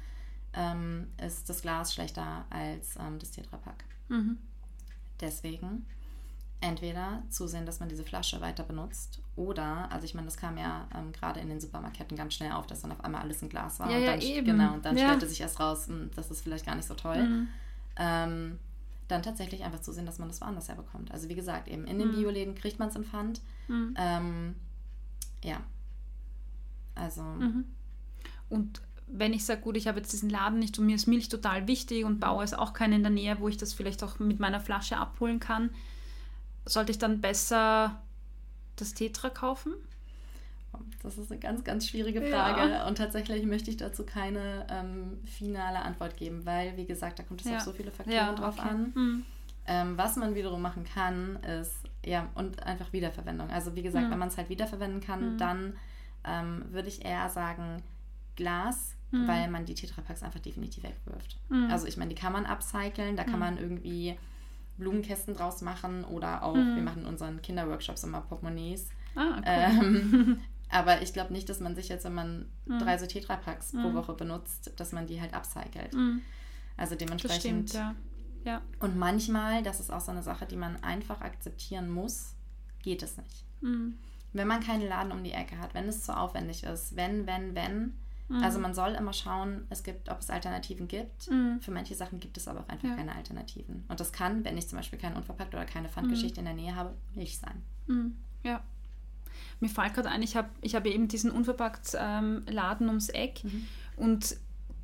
ähm, ist das Glas schlechter als ähm, das Tetrapack. Mhm. Deswegen entweder zusehen, dass man diese Flasche weiter benutzt oder, also ich meine, das kam ja ähm, gerade in den Supermärkten ganz schnell auf, dass dann auf einmal alles in Glas war. Ja, und ja, dann, eben. Genau, und dann Ja. stellte sich erst raus, hm, das ist vielleicht gar nicht so toll. Dann tatsächlich einfach zusehen, dass man das woanders herbekommt. Also wie gesagt, eben in den Mhm. Bioläden kriegt man es im Pfand. Mhm. Ähm, ja. Also, Mhm. Und wenn ich sage, gut, ich habe jetzt diesen Laden nicht und mir ist Milch total wichtig und baue es auch keinen in der Nähe, wo ich das vielleicht auch mit meiner Flasche abholen kann, sollte ich dann besser das Tetra kaufen? Das ist eine ganz, ganz schwierige Ja. Frage. Und tatsächlich möchte ich dazu keine ähm, finale Antwort geben, weil, wie gesagt, da kommt es Ja. auf so viele Faktoren drauf an. Mhm. Ähm, was man wiederum machen kann, ist, ja, und einfach Wiederverwendung. Also wie gesagt, Mhm. wenn man es halt wiederverwenden kann, Mhm. dann ähm, würde ich eher sagen Glas, Mhm. weil man die Tetrapacks einfach definitiv wegwirft. Mhm. Also ich meine, die kann man upcyclen, da kann Mhm. man irgendwie Blumenkästen draus machen oder auch, wir machen in unseren Kinderworkshops immer Portemonnaies. Ah, cool. Ähm, aber ich glaube nicht, dass man sich jetzt, wenn man Mhm. drei so Tetrapacks pro Mhm. Woche benutzt, dass man die halt upcycelt. Mhm. Also dementsprechend stimmt, ja. Ja. und manchmal, das ist auch so eine Sache, die man einfach akzeptieren muss, geht es nicht. Mhm. Wenn man keinen Laden um die Ecke hat, wenn es zu aufwendig ist, wenn, wenn, wenn. Mhm. Also man soll immer schauen, es gibt, ob es Alternativen gibt. Mhm. Für manche Sachen gibt es aber auch einfach Ja. keine Alternativen. Und das kann, wenn ich zum Beispiel keinen unverpackt oder keine Pfandgeschichte in der Nähe habe, Milch sein. Mhm. Ja. Mir fällt gerade ein, ich habe ich hab eben diesen unverpackt ähm, Laden ums Eck Mhm. und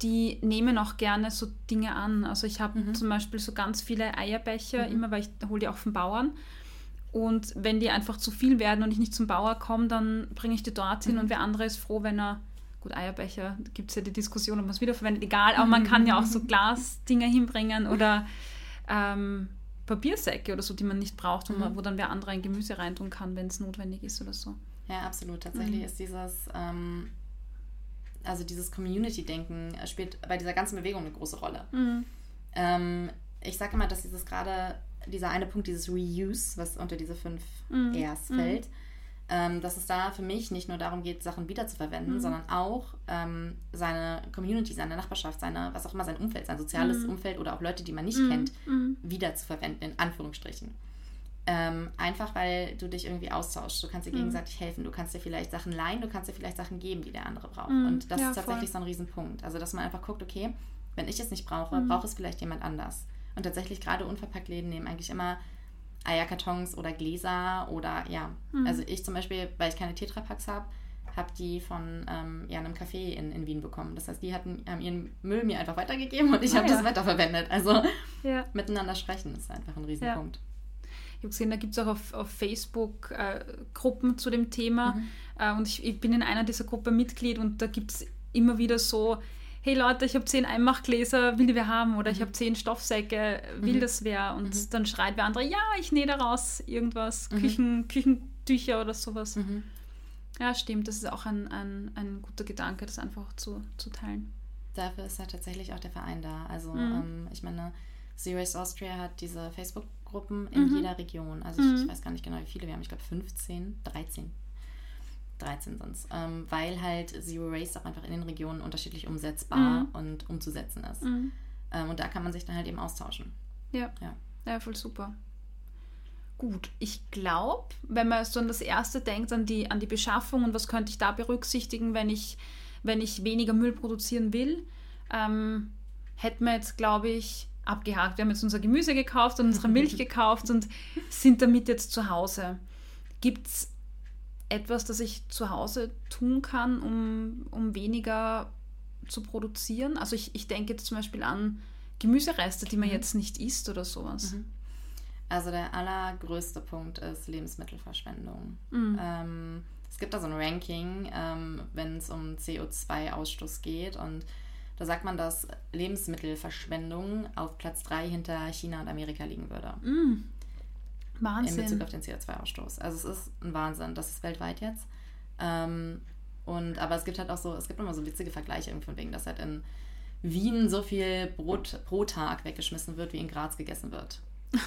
die nehmen auch gerne so Dinge an. Also ich habe Mhm. zum Beispiel so ganz viele Eierbecher, Mhm. immer weil ich hole die auch vom Bauern. Und wenn die einfach zu viel werden und ich nicht zum Bauer komme, dann bringe ich die dort hin Mhm. und wer andere ist froh, wenn er, gut, Eierbecher, da gibt es ja die Diskussion, ob man es wiederverwendet, egal, aber man kann ja auch so Glasdinger hinbringen oder ähm, Papiersäcke oder so, die man nicht braucht, wo, man, Mhm. wo dann wer andere ein Gemüse reintun kann, wenn es notwendig ist oder so. Ja, absolut. Tatsächlich mhm. ist dieses, ähm, also dieses Community-Denken spielt bei dieser ganzen Bewegung eine große Rolle. Mhm. Ähm, ich sage immer, dass dieses gerade, dieser eine Punkt, dieses Reuse, was unter diese fünf mhm. Rs mhm. fällt, ähm, dass es da für mich nicht nur darum geht, Sachen wiederzuverwenden, mhm. sondern auch ähm, seine Community, seine Nachbarschaft, seine, was auch immer, sein Umfeld, sein soziales mhm. Umfeld oder auch Leute, die man nicht mhm. kennt, mhm. wiederzuverwenden, in Anführungsstrichen. Ähm, einfach weil du dich irgendwie austauschst. Du kannst dir mhm. gegenseitig helfen. Du kannst dir vielleicht Sachen leihen, du kannst dir vielleicht Sachen geben, die der andere braucht. Mhm. Und das ja, ist tatsächlich voll. so ein Riesenpunkt. Also, dass man einfach guckt, okay, wenn ich es nicht brauche, braucht es vielleicht jemand anders. Und tatsächlich gerade unverpackt Läden nehmen eigentlich immer Eierkartons oder Gläser oder ja. Mhm. Also ich zum Beispiel, weil ich keine Tetrapacks habe, habe die von ähm, ja, einem Café in, in Wien bekommen. Das heißt, die hatten, haben ihren Müll mir einfach weitergegeben und ich ah, habe ja. das weiterverwendet. Also ja. miteinander sprechen ist einfach ein Riesenpunkt. Ja. Ich habe gesehen, da gibt es auch auf, auf Facebook äh, Gruppen zu dem Thema. Mhm. Äh, und ich, ich, bin in einer dieser Gruppen Mitglied und da gibt es immer wieder so, hey Leute, ich habe zehn Einmachgläser, will die wer haben? Oder mhm. ich habe zehn Stoffsäcke, will mhm. das wer? Und mhm. dann schreit wer andere, ja, ich nähe daraus irgendwas, mhm. Küchen, Küchentücher oder sowas. Mhm. Ja, stimmt, das ist auch ein, ein, ein guter Gedanke, das einfach zu, zu teilen. Dafür ist ja tatsächlich auch der Verein da. Also mhm. ähm, ich meine, Zero Waste Austria hat diese Facebook-Gruppen in jeder Region. Also ich, ich, weiß gar nicht genau, wie viele wir haben. Ich glaube 15, 13. 13 sonst. Ähm, weil halt Zero Waste auch einfach in den Regionen unterschiedlich umsetzbar mhm. und umzusetzen ist. Mhm. Ähm, und da kann man sich dann halt eben austauschen. Ja. Ja, ja voll super. Gut, ich glaube, wenn man so an das Erste denkt, an die, an die Beschaffung und was könnte ich da berücksichtigen, wenn ich, wenn ich weniger Müll produzieren will, ähm, hätten wir jetzt, glaube ich, abgehakt. Wir haben jetzt unser Gemüse gekauft und unsere Milch gekauft und sind damit jetzt zu Hause. Gibt es etwas, das ich zu Hause tun kann, um, um weniger zu produzieren? Also ich, ich denke jetzt zum Beispiel an Gemüsereste, die man mhm. jetzt nicht isst oder sowas. Mhm. Also der allergrößte Punkt ist Lebensmittelverschwendung. Mhm. Ähm, es gibt da so ein Ranking, ähm, wenn es um CO2-Ausstoß geht und da sagt man, dass Lebensmittelverschwendung auf Platz 3 hinter China und Amerika liegen würde. Mm. Wahnsinn. In Bezug auf den CO2-Ausstoß. Also es ist ein Wahnsinn. Das ist weltweit jetzt. Ähm, und, aber es gibt halt auch so, es gibt immer so witzige Vergleiche irgendwie von wegen, dass halt in Wien so viel Brot pro Tag weggeschmissen wird, wie in Graz gegessen wird.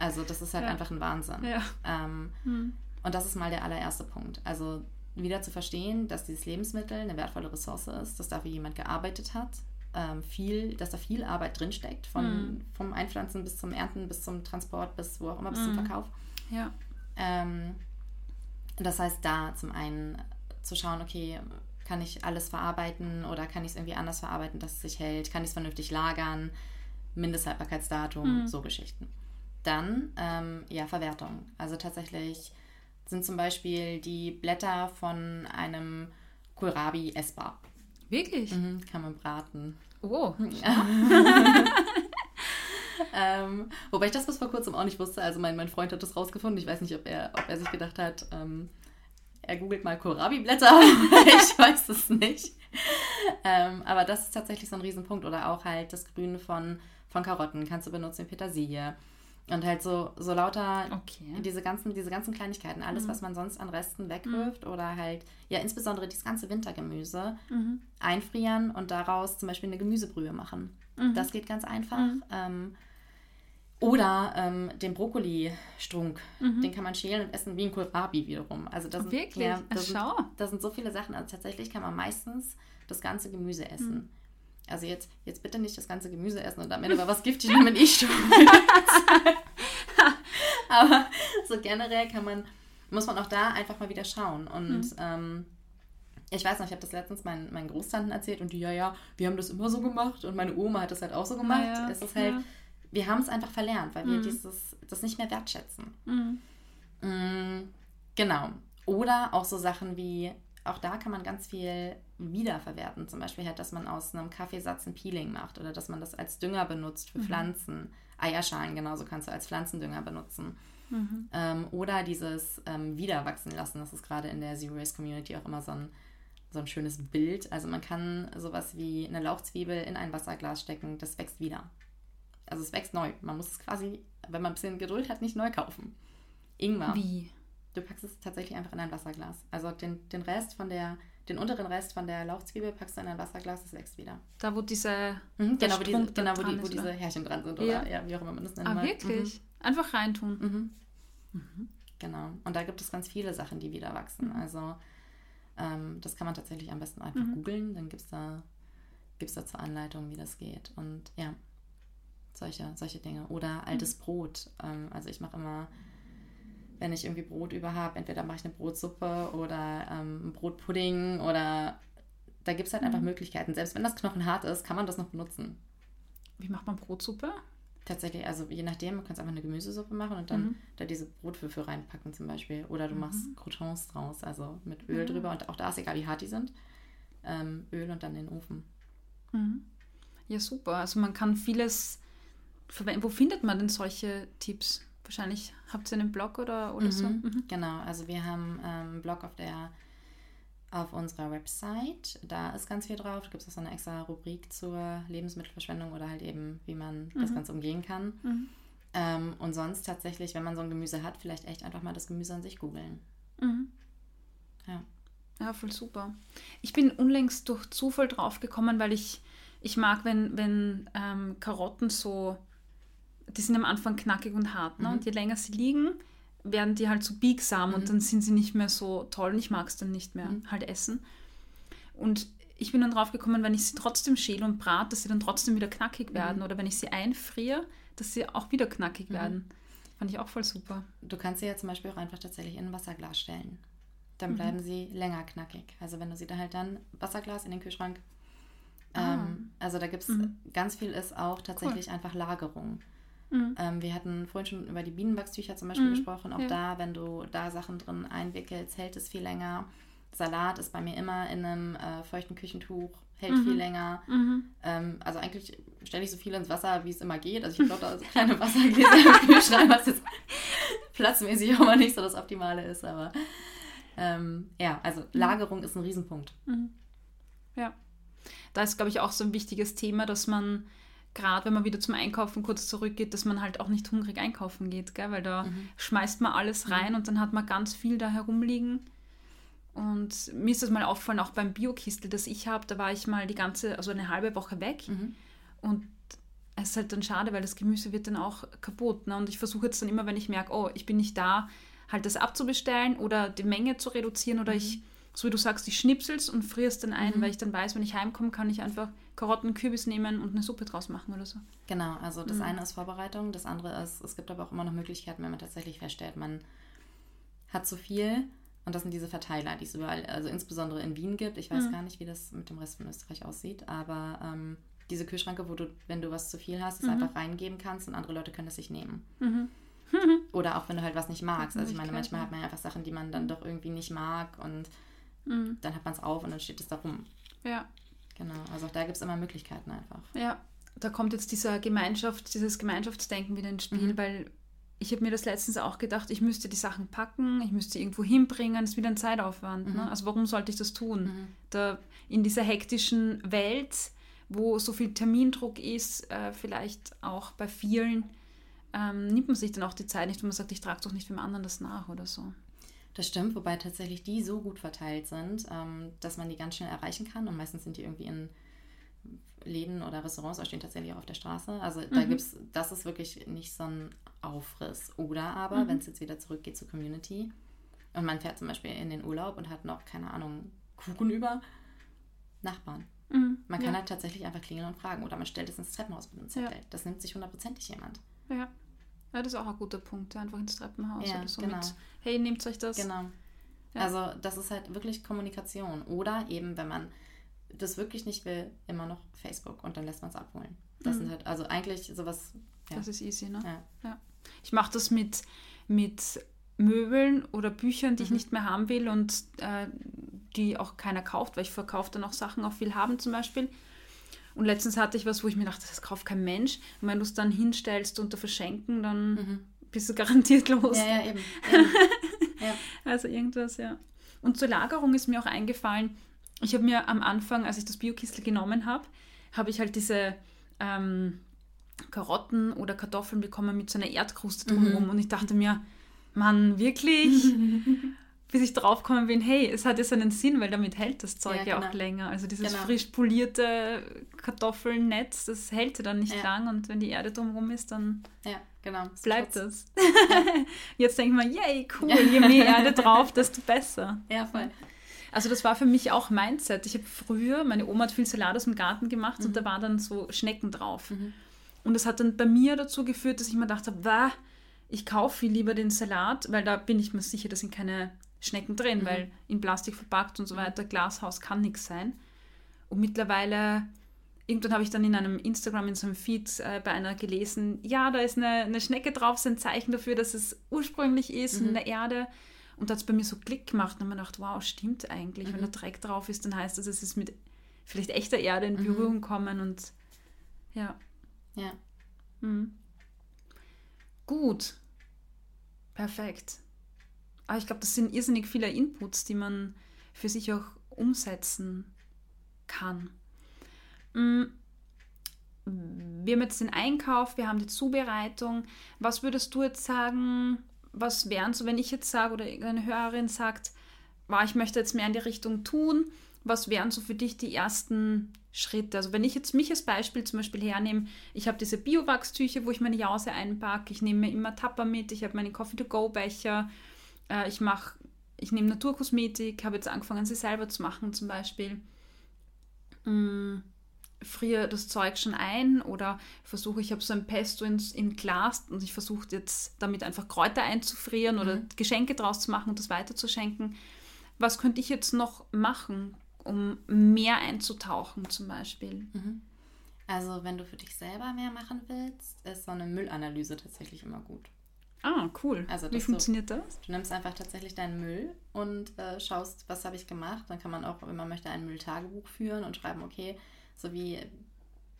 Also das ist halt ja. einfach ein Wahnsinn. Ja. Ähm, hm. Und das ist mal der allererste Punkt. Also wieder zu verstehen, dass dieses Lebensmittel eine wertvolle Ressource ist, dass dafür jemand gearbeitet hat, ähm, viel, dass da viel Arbeit drinsteckt, von, mm. vom Einpflanzen bis zum Ernten, bis zum Transport, bis wo auch immer, bis mm. zum Verkauf. Ja. Ähm, das heißt, da zum einen zu schauen, okay, kann ich alles verarbeiten oder kann ich es irgendwie anders verarbeiten, dass es sich hält, kann ich es vernünftig lagern, Mindesthaltbarkeitsdatum, mm. so Geschichten. Dann, ähm, ja, Verwertung. Also tatsächlich sind zum Beispiel die Blätter von einem Kohlrabi essbar. Wirklich? Mhm, kann man braten. Oh. ähm, wobei ich das bis vor kurzem auch nicht wusste. Also mein, mein Freund hat das rausgefunden. Ich weiß nicht, ob er, ob er sich gedacht hat, ähm, er googelt mal Kohlrabi-Blätter. ich weiß es nicht. Ähm, aber das ist tatsächlich so ein Riesenpunkt. Oder auch halt das Grün von, von Karotten kannst du benutzen, Petersilie. Und halt so, so lauter okay. diese, ganzen, diese ganzen Kleinigkeiten, alles, mhm. was man sonst an Resten wegwirft mhm. oder halt, ja, insbesondere dieses ganze Wintergemüse mhm. einfrieren und daraus zum Beispiel eine Gemüsebrühe machen. Mhm. Das geht ganz einfach. Mhm. Ähm, oder ähm, den Brokkoli-Strunk, mhm. den kann man schälen und essen wie ein Kohlrabi wiederum. Also das sind, Wirklich? Ja, das, sind, das sind so viele Sachen. Also tatsächlich kann man meistens das ganze Gemüse essen. Also jetzt, jetzt bitte nicht das ganze Gemüse essen und am Ende war was giftig, damit ich schon. Aber so generell kann man, muss man auch da einfach mal wieder schauen. Und mhm. ähm, ich weiß noch, ich habe das letztens meinen, meinen Großtanten erzählt und die, ja, ja, wir haben das immer so gemacht und meine Oma hat das halt auch so gemacht. Ja, ja. Es ist halt, ja. wir haben es einfach verlernt, weil wir mhm. dieses, das nicht mehr wertschätzen. Mhm. Mm, genau. Oder auch so Sachen wie, auch da kann man ganz viel wiederverwerten. Zum Beispiel halt, dass man aus einem Kaffeesatz ein Peeling macht oder dass man das als Dünger benutzt für mhm. Pflanzen. Eierschalen genauso kannst du als Pflanzendünger benutzen. Mhm. Ähm, oder dieses ähm, Wiederwachsen lassen. Das ist gerade in der Zero Waste Community auch immer so ein, so ein schönes Bild. Also man kann sowas wie eine Lauchzwiebel in ein Wasserglas stecken, das wächst wieder. Also es wächst neu. Man muss es quasi, wenn man ein bisschen Geduld hat, nicht neu kaufen. Ingwer. Wie? Du packst es tatsächlich einfach in ein Wasserglas. Also den, den Rest von der, den unteren Rest von der Lauchzwiebel packst du in ein Wasserglas, das wächst wieder. Da, wo diese. Mhm, genau, wo, diese, genau wo, die, wo diese? Härchen dran sind Ja. oder ja, wie auch immer man das nennen Ah, mag. wirklich? Einfach reintun. Mhm. Mhm. Genau. Und da gibt es ganz viele Sachen, die wieder wachsen. Also ähm, das kann man tatsächlich am besten einfach Mhm. googeln. Dann gibt es da, gibt's da zur Anleitung, wie das geht. Und ja, solche, solche Dinge. Oder altes Brot. Ähm, also ich mache immer, wenn ich irgendwie Brot über habe, entweder mache ich eine Brotsuppe oder ähm, einen Brotpudding oder da gibt es halt einfach Mhm. Möglichkeiten. Selbst wenn das knochenhart ist, kann man das noch benutzen. Wie macht man Brotsuppe? Tatsächlich, also je nachdem, du kannst einfach eine Gemüsesuppe machen und dann Mhm. da diese Brotwürfel reinpacken zum Beispiel. Oder du Mhm. machst Croutons draus, also mit Öl Ah. drüber und auch da ist egal, wie hart die sind. Ähm, Öl und dann in den Ofen. Mhm. Ja, super. Also man kann vieles verwenden. Wo findet man denn solche Tipps? Wahrscheinlich habt ihr einen Blog oder, oder so. Mhm. Mhm. Genau, also wir haben ähm, einen Blog auf der auf unserer Website. Da ist ganz viel drauf. Da gibt es auch so eine extra Rubrik zur Lebensmittelverschwendung oder halt eben, wie man das Mhm. Ganze umgehen kann. Mhm. Ähm, und sonst tatsächlich, wenn man so ein Gemüse hat, vielleicht echt einfach mal das Gemüse an sich googeln. Mhm. Ja. Ja, voll super. Ich bin unlängst durch Zufall drauf gekommen, weil ich, ich mag, wenn, wenn ähm, Karotten so, die sind am Anfang knackig und hart, ne? Mhm. Und je länger sie liegen, werden die halt so biegsam Mhm. und dann sind sie nicht mehr so toll und ich mag es dann nicht mehr Mhm. halt essen. Und ich bin dann drauf gekommen, wenn ich sie trotzdem schäle und brate, dass sie dann trotzdem wieder knackig werden. Oder wenn ich sie einfriere, dass sie auch wieder knackig Mhm. werden. Fand ich auch voll super. Du kannst sie ja zum Beispiel auch einfach tatsächlich in ein Wasserglas stellen. Dann Mhm. bleiben sie länger knackig. Also wenn du sie da halt dann Wasserglas in den Kühlschrank. Ah. Ähm, also da gibt es Mhm. ganz viel ist auch tatsächlich einfach Lagerung. Mhm. Ähm, wir hatten vorhin schon über die Bienenwachstücher zum Beispiel Mhm, gesprochen. Auch ja. da, wenn du da Sachen drin einwickelst, hält es viel länger. Salat ist bei mir immer in einem äh, feuchten Küchentuch, hält Mhm. viel länger. Mhm. Ähm, also eigentlich stelle ich so viel ins Wasser, wie es immer geht. Also ich habe da so kleine Wassergläser im Kühlschrank, was jetzt platzmäßig auch mal nicht so das Optimale ist. Aber ähm, ja, also Lagerung ist ein Riesenpunkt. Mhm. Ja. Da ist, glaube ich, auch so ein wichtiges Thema, dass man, gerade wenn man wieder zum Einkaufen kurz zurückgeht, dass man halt auch nicht hungrig einkaufen geht, gell? weil da Mhm. schmeißt man alles rein und dann hat man ganz viel da herumliegen. Und mir ist das mal aufgefallen, auch beim Biokistel, das ich habe, da war ich mal die ganze, also eine halbe Woche weg Mhm. und es ist halt dann schade, weil das Gemüse wird dann auch kaputt. Ne? Und ich versuche jetzt dann immer, wenn ich merke, oh, ich bin nicht da, halt das abzubestellen oder die Menge zu reduzieren oder ich, so wie du sagst, ich schnipsel's und frier's dann ein, Mhm. weil ich dann weiß, wenn ich heimkomme, kann ich einfach Karotten Kürbis nehmen und eine Suppe draus machen oder so. Genau, also das Mhm. eine ist Vorbereitung, das andere ist, es gibt aber auch immer noch Möglichkeiten, wenn man tatsächlich feststellt, man hat zu viel. Und das sind diese Verteiler, die es überall, also insbesondere in Wien gibt. Ich weiß Mhm. gar nicht, wie das mit dem Rest von Österreich aussieht, aber ähm, diese Kühlschränke, wo du, wenn du was zu viel hast, es Mhm. einfach reingeben kannst und andere Leute können es sich nehmen. Mhm. Oder auch wenn du halt was nicht magst. Also ich meine, manchmal hat man ja einfach Sachen, die man dann doch irgendwie nicht mag und Mhm. dann hat man es auf und dann steht es da rum. Ja, Genau, also auch da gibt es immer Möglichkeiten einfach. ja. Da kommt jetzt dieser Gemeinschaft, dieses Gemeinschaftsdenken wieder ins Spiel, Mhm. weil ich habe mir das letztens auch gedacht, ich müsste die Sachen packen, ich müsste irgendwo hinbringen, das ist wieder ein Zeitaufwand. Mhm. Ne? Also warum sollte ich das tun? Mhm. da in dieser hektischen Welt, wo so viel Termindruck ist, äh, vielleicht auch bei vielen, ähm, nimmt man sich dann auch die Zeit nicht, wenn man sagt, ich trage doch nicht dem anderen das nach oder so. Das stimmt, wobei tatsächlich die so gut verteilt sind, ähm, dass man die ganz schnell erreichen kann. Und meistens sind die irgendwie in Läden oder Restaurants oder stehen tatsächlich auch auf der Straße. Also da Mhm. gibt's, das ist wirklich nicht so ein Aufriss. Oder aber, Mhm. wenn es jetzt wieder zurückgeht zur Community und man fährt zum Beispiel in den Urlaub und hat noch, keine Ahnung, Kuchen über, Nachbarn. Man kann ja. halt tatsächlich einfach klingeln und fragen. Oder man stellt es ins Treppenhaus mit einem Zettel. Das nimmt sich hundertprozentig jemand. ja. Ja, das ist auch ein guter Punkt, ja, einfach ins Treppenhaus Ja, oder so genau. mit, hey, nehmt euch das. Genau. Ja. Also das ist halt wirklich Kommunikation. Oder eben, wenn man das wirklich nicht will, immer noch Facebook und dann lässt man es abholen. Das Mhm. sind halt, also eigentlich sowas, ja. Das ist easy, ne? Ja. Ich mache das mit, mit Möbeln oder Büchern, die ich Mhm. nicht mehr haben will und äh, die auch keiner kauft, weil ich verkaufe dann auch Sachen auf viel haben zum Beispiel. Und letztens hatte ich was, wo ich mir dachte, das kauft kein Mensch. Und wenn du es dann hinstellst unter Verschenken, dann Mhm. bist du garantiert los. Ja, ja, eben. eben. ja. Also irgendwas, ja. Und zur Lagerung ist mir auch eingefallen, ich habe mir am Anfang, als ich das Biokistel genommen habe, habe ich halt diese ähm, Karotten oder Kartoffeln bekommen mit so einer Erdkruste drumherum. Mhm. Und ich dachte mir, man wirklich, bis ich draufkommen bin, hey, es hat jetzt einen Sinn, weil damit hält das Zeug ja, ja genau. auch länger. Also dieses genau. frisch polierte Kartoffelnetz, das hält ja dann nicht ja. lang und wenn die Erde drumherum ist, dann ja, genau. bleibt das. jetzt denkt man, yay, cool, je mehr Erde drauf, desto besser. Ja, voll. Also das war für mich auch Mindset. Ich habe früher, meine Oma hat viel Salat aus dem Garten gemacht mhm. und da waren dann so Schnecken drauf. Mhm. Und das hat dann bei mir dazu geführt, dass ich mir gedacht habe, ich kaufe viel lieber den Salat, weil da bin ich mir sicher, da sind keine Schnecken drin, mhm. weil in Plastik verpackt und so weiter, Glashaus kann nichts sein. Und mittlerweile, irgendwann habe ich dann in einem Instagram, in so einem Feed äh, bei einer gelesen, ja, da ist eine, eine Schnecke drauf, ist ein Zeichen dafür, dass es ursprünglich ist mhm. in der Erde. Und da hat es bei mir so Klick gemacht und habe mir gedacht, wow, stimmt eigentlich. Mhm. Wenn der Dreck drauf ist, dann heißt das, es ist mit vielleicht echter Erde in mhm. Berührung gekommen und ja. Ja. Mhm. Gut. Perfekt. Aber ich glaube, das sind irrsinnig viele Inputs, die man für sich auch umsetzen kann. Mm, wir haben jetzt den Einkauf, wir haben die Zubereitung. Was würdest du jetzt sagen, was wären so, wenn ich jetzt sage oder irgendeine Hörerin sagt, wow, ich möchte jetzt mehr in die Richtung tun, was wären so für dich die ersten Schritte? Also wenn ich jetzt mich als Beispiel zum Beispiel hernehme, ich habe diese Biowachstücher, wo ich meine Jause einpacke, ich nehme mir immer Tapper mit, ich habe meine Coffee-to-go-Becher, äh, ich mache, ich nehme Naturkosmetik, habe jetzt angefangen, sie selber zu machen zum Beispiel. Mm, friere das Zeug schon ein oder versuche, ich habe so ein Pesto ins, in Glas und ich versuche jetzt damit einfach Kräuter einzufrieren mhm. oder Geschenke draus zu machen und das weiterzuschenken. Was könnte ich jetzt noch machen, um mehr einzutauchen zum Beispiel? Mhm. Also wenn du für dich selber mehr machen willst, ist so eine Müllanalyse tatsächlich immer gut. Ah, cool. Also, Wie funktioniert du, das? Du nimmst einfach tatsächlich deinen Müll und äh, schaust, was habe ich gemacht. Dann kann man auch, wenn man möchte, ein Mülltagebuch führen und schreiben, okay, so wie,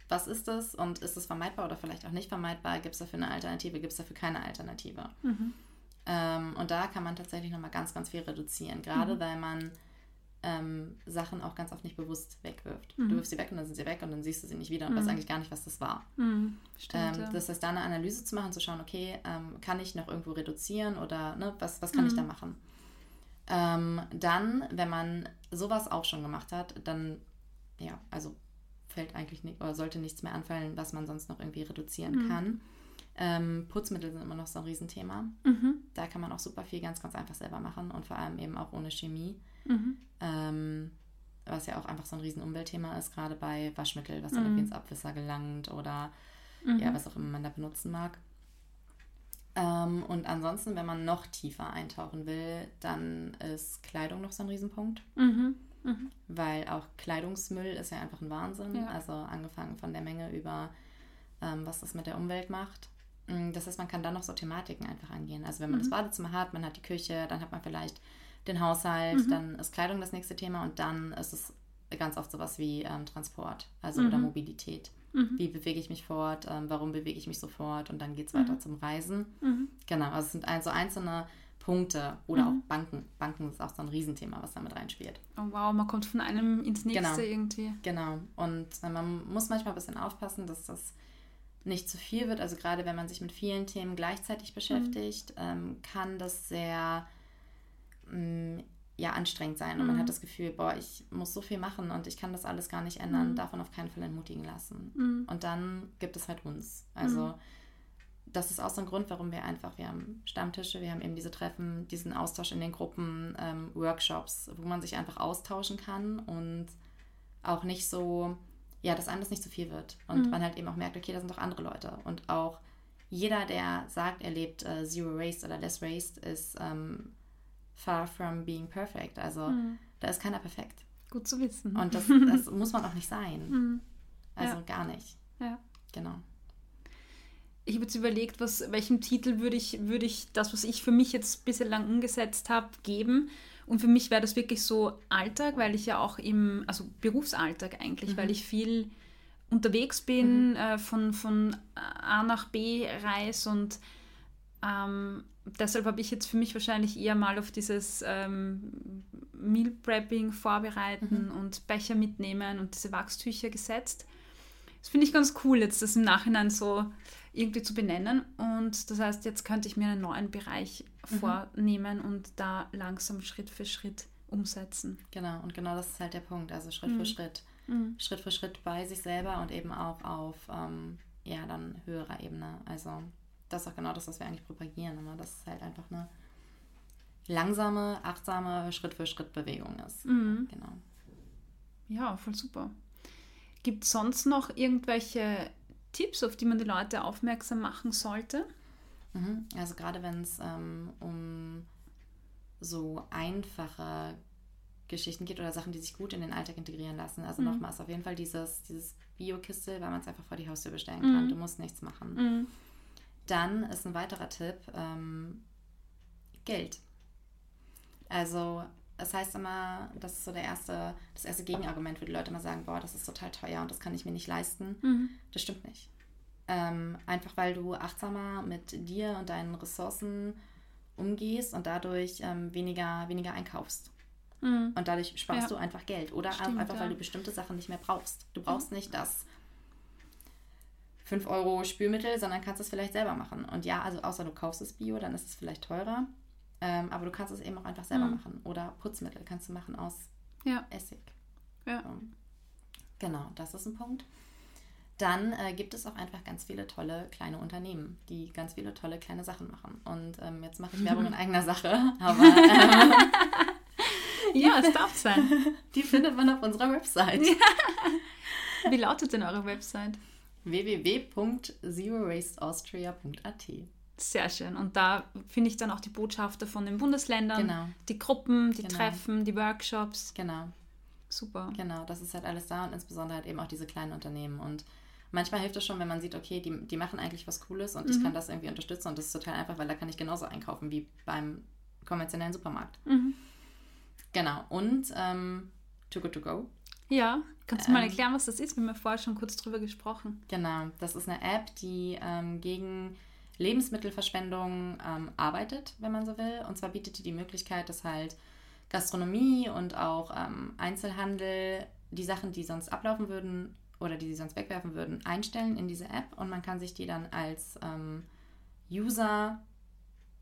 was ist das und ist es vermeidbar oder vielleicht auch nicht vermeidbar? Gibt es dafür eine Alternative? Gibt es dafür keine Alternative? Mhm. Ähm, und da kann man tatsächlich nochmal ganz, ganz viel reduzieren. Gerade mhm. weil man ähm, Sachen auch ganz oft nicht bewusst wegwirft. Mhm. Du wirfst sie weg und dann sind sie weg und dann siehst du sie nicht wieder und weißt mhm. eigentlich gar nicht, was das war. Mhm. Stimmt, ähm. Das heißt, da eine Analyse zu machen, zu schauen, okay, ähm, kann ich noch irgendwo reduzieren oder ne, was, was kann ich da mhm. machen? Ähm, dann, wenn man sowas auch schon gemacht hat, dann, ja, also fällt eigentlich nicht oder sollte nichts mehr anfallen, was man sonst noch irgendwie reduzieren mhm. kann. Ähm, Putzmittel sind immer noch so ein Riesenthema. Mhm. Da kann man auch super viel ganz, ganz einfach selber machen und vor allem eben auch ohne Chemie. Mhm. Ähm, was ja auch einfach so ein riesen Umweltthema ist, gerade bei Waschmittel, was dann irgendwie mhm. ins Abwasser gelangt oder ja, mhm. was auch immer man da benutzen mag. Ähm, und ansonsten, wenn man noch tiefer eintauchen will, dann ist Kleidung noch so ein Riesenpunkt. Mhm. Mhm. Weil auch Kleidungsmüll ist ja einfach ein Wahnsinn. Ja. Also angefangen von der Menge über, ähm, was das mit der Umwelt macht. Mm, das heißt, man kann dann noch so Thematiken einfach angehen. Also wenn man mhm. das Badezimmer hat, man hat die Küche, dann hat man vielleicht den Haushalt, mhm. dann ist Kleidung das nächste Thema und dann ist es ganz oft sowas wie ähm, Transport, also oder mhm. Mobilität. Mhm. Wie bewege ich mich fort? Ähm, warum bewege ich mich so fort? Und dann geht es weiter zum Reisen. Genau, also es sind also einzelne Punkte oder mhm. auch Banken. Banken ist auch so ein Riesenthema, was damit reinspielt. Oh wow, man kommt von einem ins nächste genau. irgendwie. Genau. Und äh, man muss manchmal ein bisschen aufpassen, dass das nicht zu viel wird. Also gerade wenn man sich mit vielen Themen gleichzeitig beschäftigt, mhm. ähm, kann das sehr mh, mm, ja, anstrengend sein. Und mhm. man hat das Gefühl, boah, ich muss so viel machen und ich kann das alles gar nicht ändern, mhm. davon auf keinen Fall entmutigen lassen. Mhm. Und dann gibt es halt uns. Also mhm das ist auch so ein Grund, warum wir einfach, wir haben Stammtische, wir haben eben diese Treffen, diesen Austausch in den Gruppen, ähm, Workshops, wo man sich einfach austauschen kann und auch nicht so, ja, dass einem das nicht zu so viel wird. Und mhm. man halt eben auch merkt, okay, da sind doch andere Leute. Und auch jeder, der sagt, er lebt äh, Zero Waste oder Less Waste, ist ähm, far from being perfect. Also mhm. da ist keiner perfekt. Gut zu wissen. Und das, das muss man auch nicht sein. Mhm. Also ja. gar nicht. Ja. Genau ich habe jetzt überlegt, was, welchem Titel würde ich, würde ich das, was ich für mich jetzt bislang umgesetzt habe, geben. Und für mich wäre das wirklich so Alltag, weil ich ja auch im, also Berufsalltag eigentlich, mhm. weil ich viel unterwegs bin, mhm. äh, von, von A nach B reise und ähm, deshalb habe ich jetzt für mich wahrscheinlich eher mal auf dieses ähm, Meal Prepping vorbereiten mhm. und Becher mitnehmen und diese Wachstücher gesetzt Das finde ich ganz cool, jetzt das im Nachhinein so irgendwie zu benennen. Und das heißt, jetzt könnte ich mir einen neuen Bereich mhm. vornehmen und da langsam Schritt für Schritt umsetzen. Genau, und genau das ist halt der Punkt. Also Schritt mhm. für Schritt. Mhm. Schritt für Schritt bei sich selber und eben auch auf ähm, ja, dann höherer Ebene. Also das ist auch genau das, was wir eigentlich propagieren. Immer, dass es halt einfach eine langsame, achtsame Schritt für Schritt Bewegung ist. Mhm. Genau. Ja, voll super. Gibt es sonst noch irgendwelche Tipps, auf die man die Leute aufmerksam machen sollte? Mhm. Also gerade wenn es ähm, um so einfache Geschichten geht oder Sachen, die sich gut in den Alltag integrieren lassen. Also mhm. nochmals auf jeden Fall dieses, dieses Bio-Kistel, weil man es einfach vor die Haustür bestellen kann. Mhm. Du musst nichts machen. Mhm. Dann ist ein weiterer Tipp ähm, Geld. Also das heißt immer, das ist so der erste, das erste Gegenargument, wo die Leute immer sagen, boah, das ist total teuer und das kann ich mir nicht leisten. Mhm. Das stimmt nicht. Ähm, einfach weil du achtsamer mit dir und deinen Ressourcen umgehst und dadurch ähm, weniger, weniger einkaufst. Mhm. Und dadurch sparst ja. du einfach Geld. Oder Stimmt, einfach, ja. weil du bestimmte Sachen nicht mehr brauchst. Du brauchst mhm. nicht das 5 Euro Spülmittel, sondern kannst es vielleicht selber machen. Und ja, also außer du kaufst es Bio, dann ist es vielleicht teurer. Ähm, aber du kannst es eben auch einfach selber mhm. machen. Oder Putzmittel kannst du machen aus ja. Essig. Ja. Um, genau, das ist ein Punkt. Dann äh, gibt es auch einfach ganz viele tolle kleine Unternehmen, die ganz viele tolle kleine Sachen machen. Und ähm, jetzt mache ich Werbung in eigener Sache, aber ähm, ja, es darf sein. Die findet man auf unserer Website. Wie lautet denn eure Website? www.zerowasteaustria.at sehr schön. Und da finde ich dann auch die Botschafter von den Bundesländern, genau. die Gruppen, die genau. Treffen, die Workshops. Genau. Super. Genau, das ist halt alles da und insbesondere halt eben auch diese kleinen Unternehmen. Und manchmal hilft es schon, wenn man sieht, okay, die, die machen eigentlich was Cooles und mhm. ich kann das irgendwie unterstützen und das ist total einfach, weil da kann ich genauso einkaufen wie beim konventionellen Supermarkt. Mhm. Genau. Und ähm, Too Good To Go. Ja, kannst du mal ähm, erklären, was das ist? Wir haben ja vorher schon kurz drüber gesprochen. Genau, das ist eine App, die ähm, gegen Lebensmittelverschwendung ähm, arbeitet, wenn man so will. Und zwar bietet die die Möglichkeit, dass halt Gastronomie und auch ähm, Einzelhandel die Sachen, die sonst ablaufen würden oder die sie sonst wegwerfen würden, einstellen in diese App und man kann sich die dann als ähm, User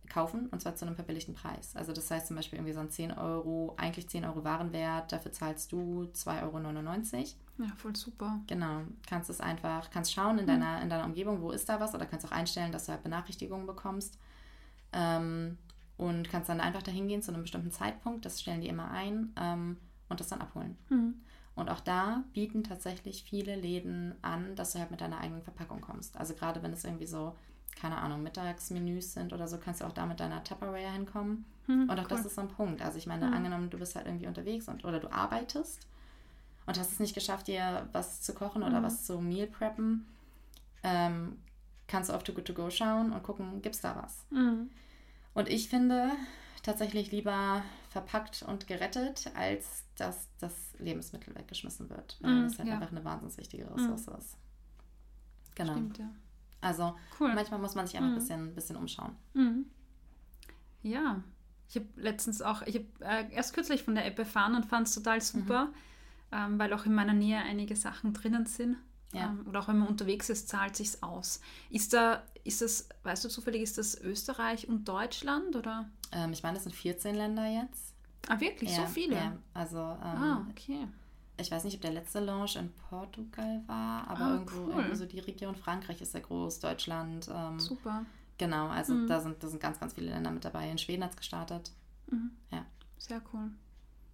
kaufen und zwar zu einem verbilligten Preis. Also das heißt zum Beispiel irgendwie so ein 10 Euro, eigentlich 10 Euro Warenwert, dafür zahlst du 2,99 Euro. Ja, voll super. Genau. Kannst es einfach, kannst schauen in mhm. deiner, in deiner Umgebung, wo ist da was oder kannst auch einstellen, dass du halt Benachrichtigungen bekommst. Ähm, und kannst dann einfach dahin gehen zu einem bestimmten Zeitpunkt, das stellen die immer ein ähm, und das dann abholen. Mhm. Und auch da bieten tatsächlich viele Läden an, dass du halt mit deiner eigenen Verpackung kommst. Also gerade wenn es irgendwie so keine Ahnung, Mittagsmenüs sind oder so, kannst du auch da mit deiner Tupperware hinkommen. Hm, und auch cool. das ist so ein Punkt. Also ich meine, hm. angenommen, du bist halt irgendwie unterwegs und, oder du arbeitest und hast es nicht geschafft, dir was zu kochen oder hm. was zu Meal preppen, ähm, kannst du auf Too Good To Go schauen und gucken, gibt es da was. Hm. Und ich finde tatsächlich lieber verpackt und gerettet, als dass das Lebensmittel weggeschmissen wird. Weil hm, das halt ja. einfach eine wahnsinnig wichtige Ressource hm. ist. Genau. Stimmt, ja. Also cool. manchmal muss man sich einfach ein mhm. bisschen, bisschen umschauen. Mhm. Ja, ich habe letztens auch, ich habe äh, erst kürzlich von der App erfahren und fand es total super, mhm. ähm, weil auch in meiner Nähe einige Sachen drinnen sind. Ja. Ähm, oder auch wenn man unterwegs ist, zahlt sich's aus. Ist da, ist das, weißt du zufällig, ist das Österreich und Deutschland oder? Ähm, ich meine, das sind 14 Länder jetzt. Ah, wirklich? Ja, so viele? Ja, also. Ähm, ah, okay ich weiß nicht, ob der letzte Launch in Portugal war, aber ah, irgendwo, cool. irgendwo, so die Region Frankreich ist sehr groß, Deutschland. Ähm, Super. Genau, also mhm. da, sind, da sind ganz, ganz viele Länder mit dabei. In Schweden hat es gestartet. Mhm. Ja. Sehr cool.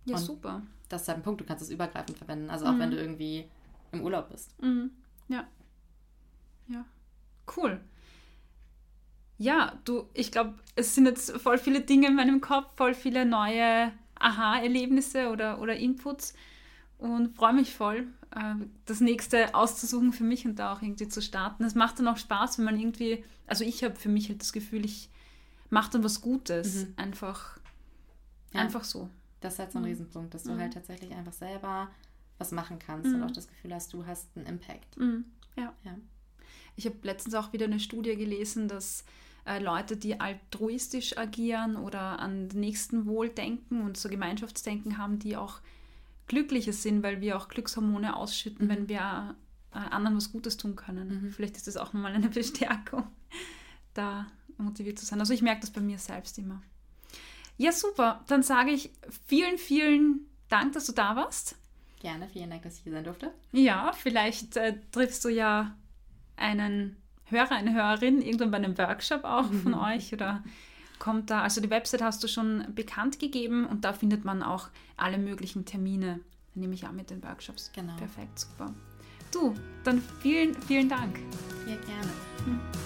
Ja, Und super. Das ist halt ein Punkt, du kannst es übergreifend verwenden, also auch mhm. wenn du irgendwie im Urlaub bist. Mhm. Ja. Ja. Cool. Ja, du, ich glaube, es sind jetzt voll viele Dinge in meinem Kopf, voll viele neue Aha-Erlebnisse oder, oder Inputs und freue mich voll, äh, das nächste auszusuchen für mich und da auch irgendwie zu starten. Es macht dann auch Spaß, wenn man irgendwie, also ich habe für mich halt das Gefühl, ich mache dann was Gutes. Mhm. Einfach, ja. einfach so. Das ist halt so ein mhm. Riesenpunkt, dass du mhm. halt tatsächlich einfach selber was machen kannst und mhm. auch das Gefühl hast, du hast einen Impact. Mhm. Ja. ja. Ich habe letztens auch wieder eine Studie gelesen, dass äh, Leute, die altruistisch agieren oder an den nächsten Wohl denken und so Gemeinschaftsdenken haben, die auch glücklicher sind, weil wir auch Glückshormone ausschütten, mhm. wenn wir äh, anderen was Gutes tun können. Mhm. Vielleicht ist das auch nochmal eine Bestärkung, da motiviert zu sein. Also ich merke das bei mir selbst immer. Ja, super. Dann sage ich vielen, vielen Dank, dass du da warst. Gerne, vielen Dank, dass ich hier sein durfte. Ja, vielleicht äh, triffst du ja einen Hörer, eine Hörerin irgendwann bei einem Workshop auch von mhm. euch oder kommt da, also die Website hast du schon bekannt gegeben und da findet man auch alle möglichen Termine, nehme ich an mit den Workshops. Genau. Perfekt, super. Du, dann vielen, vielen Dank. Ja, gerne. Hm.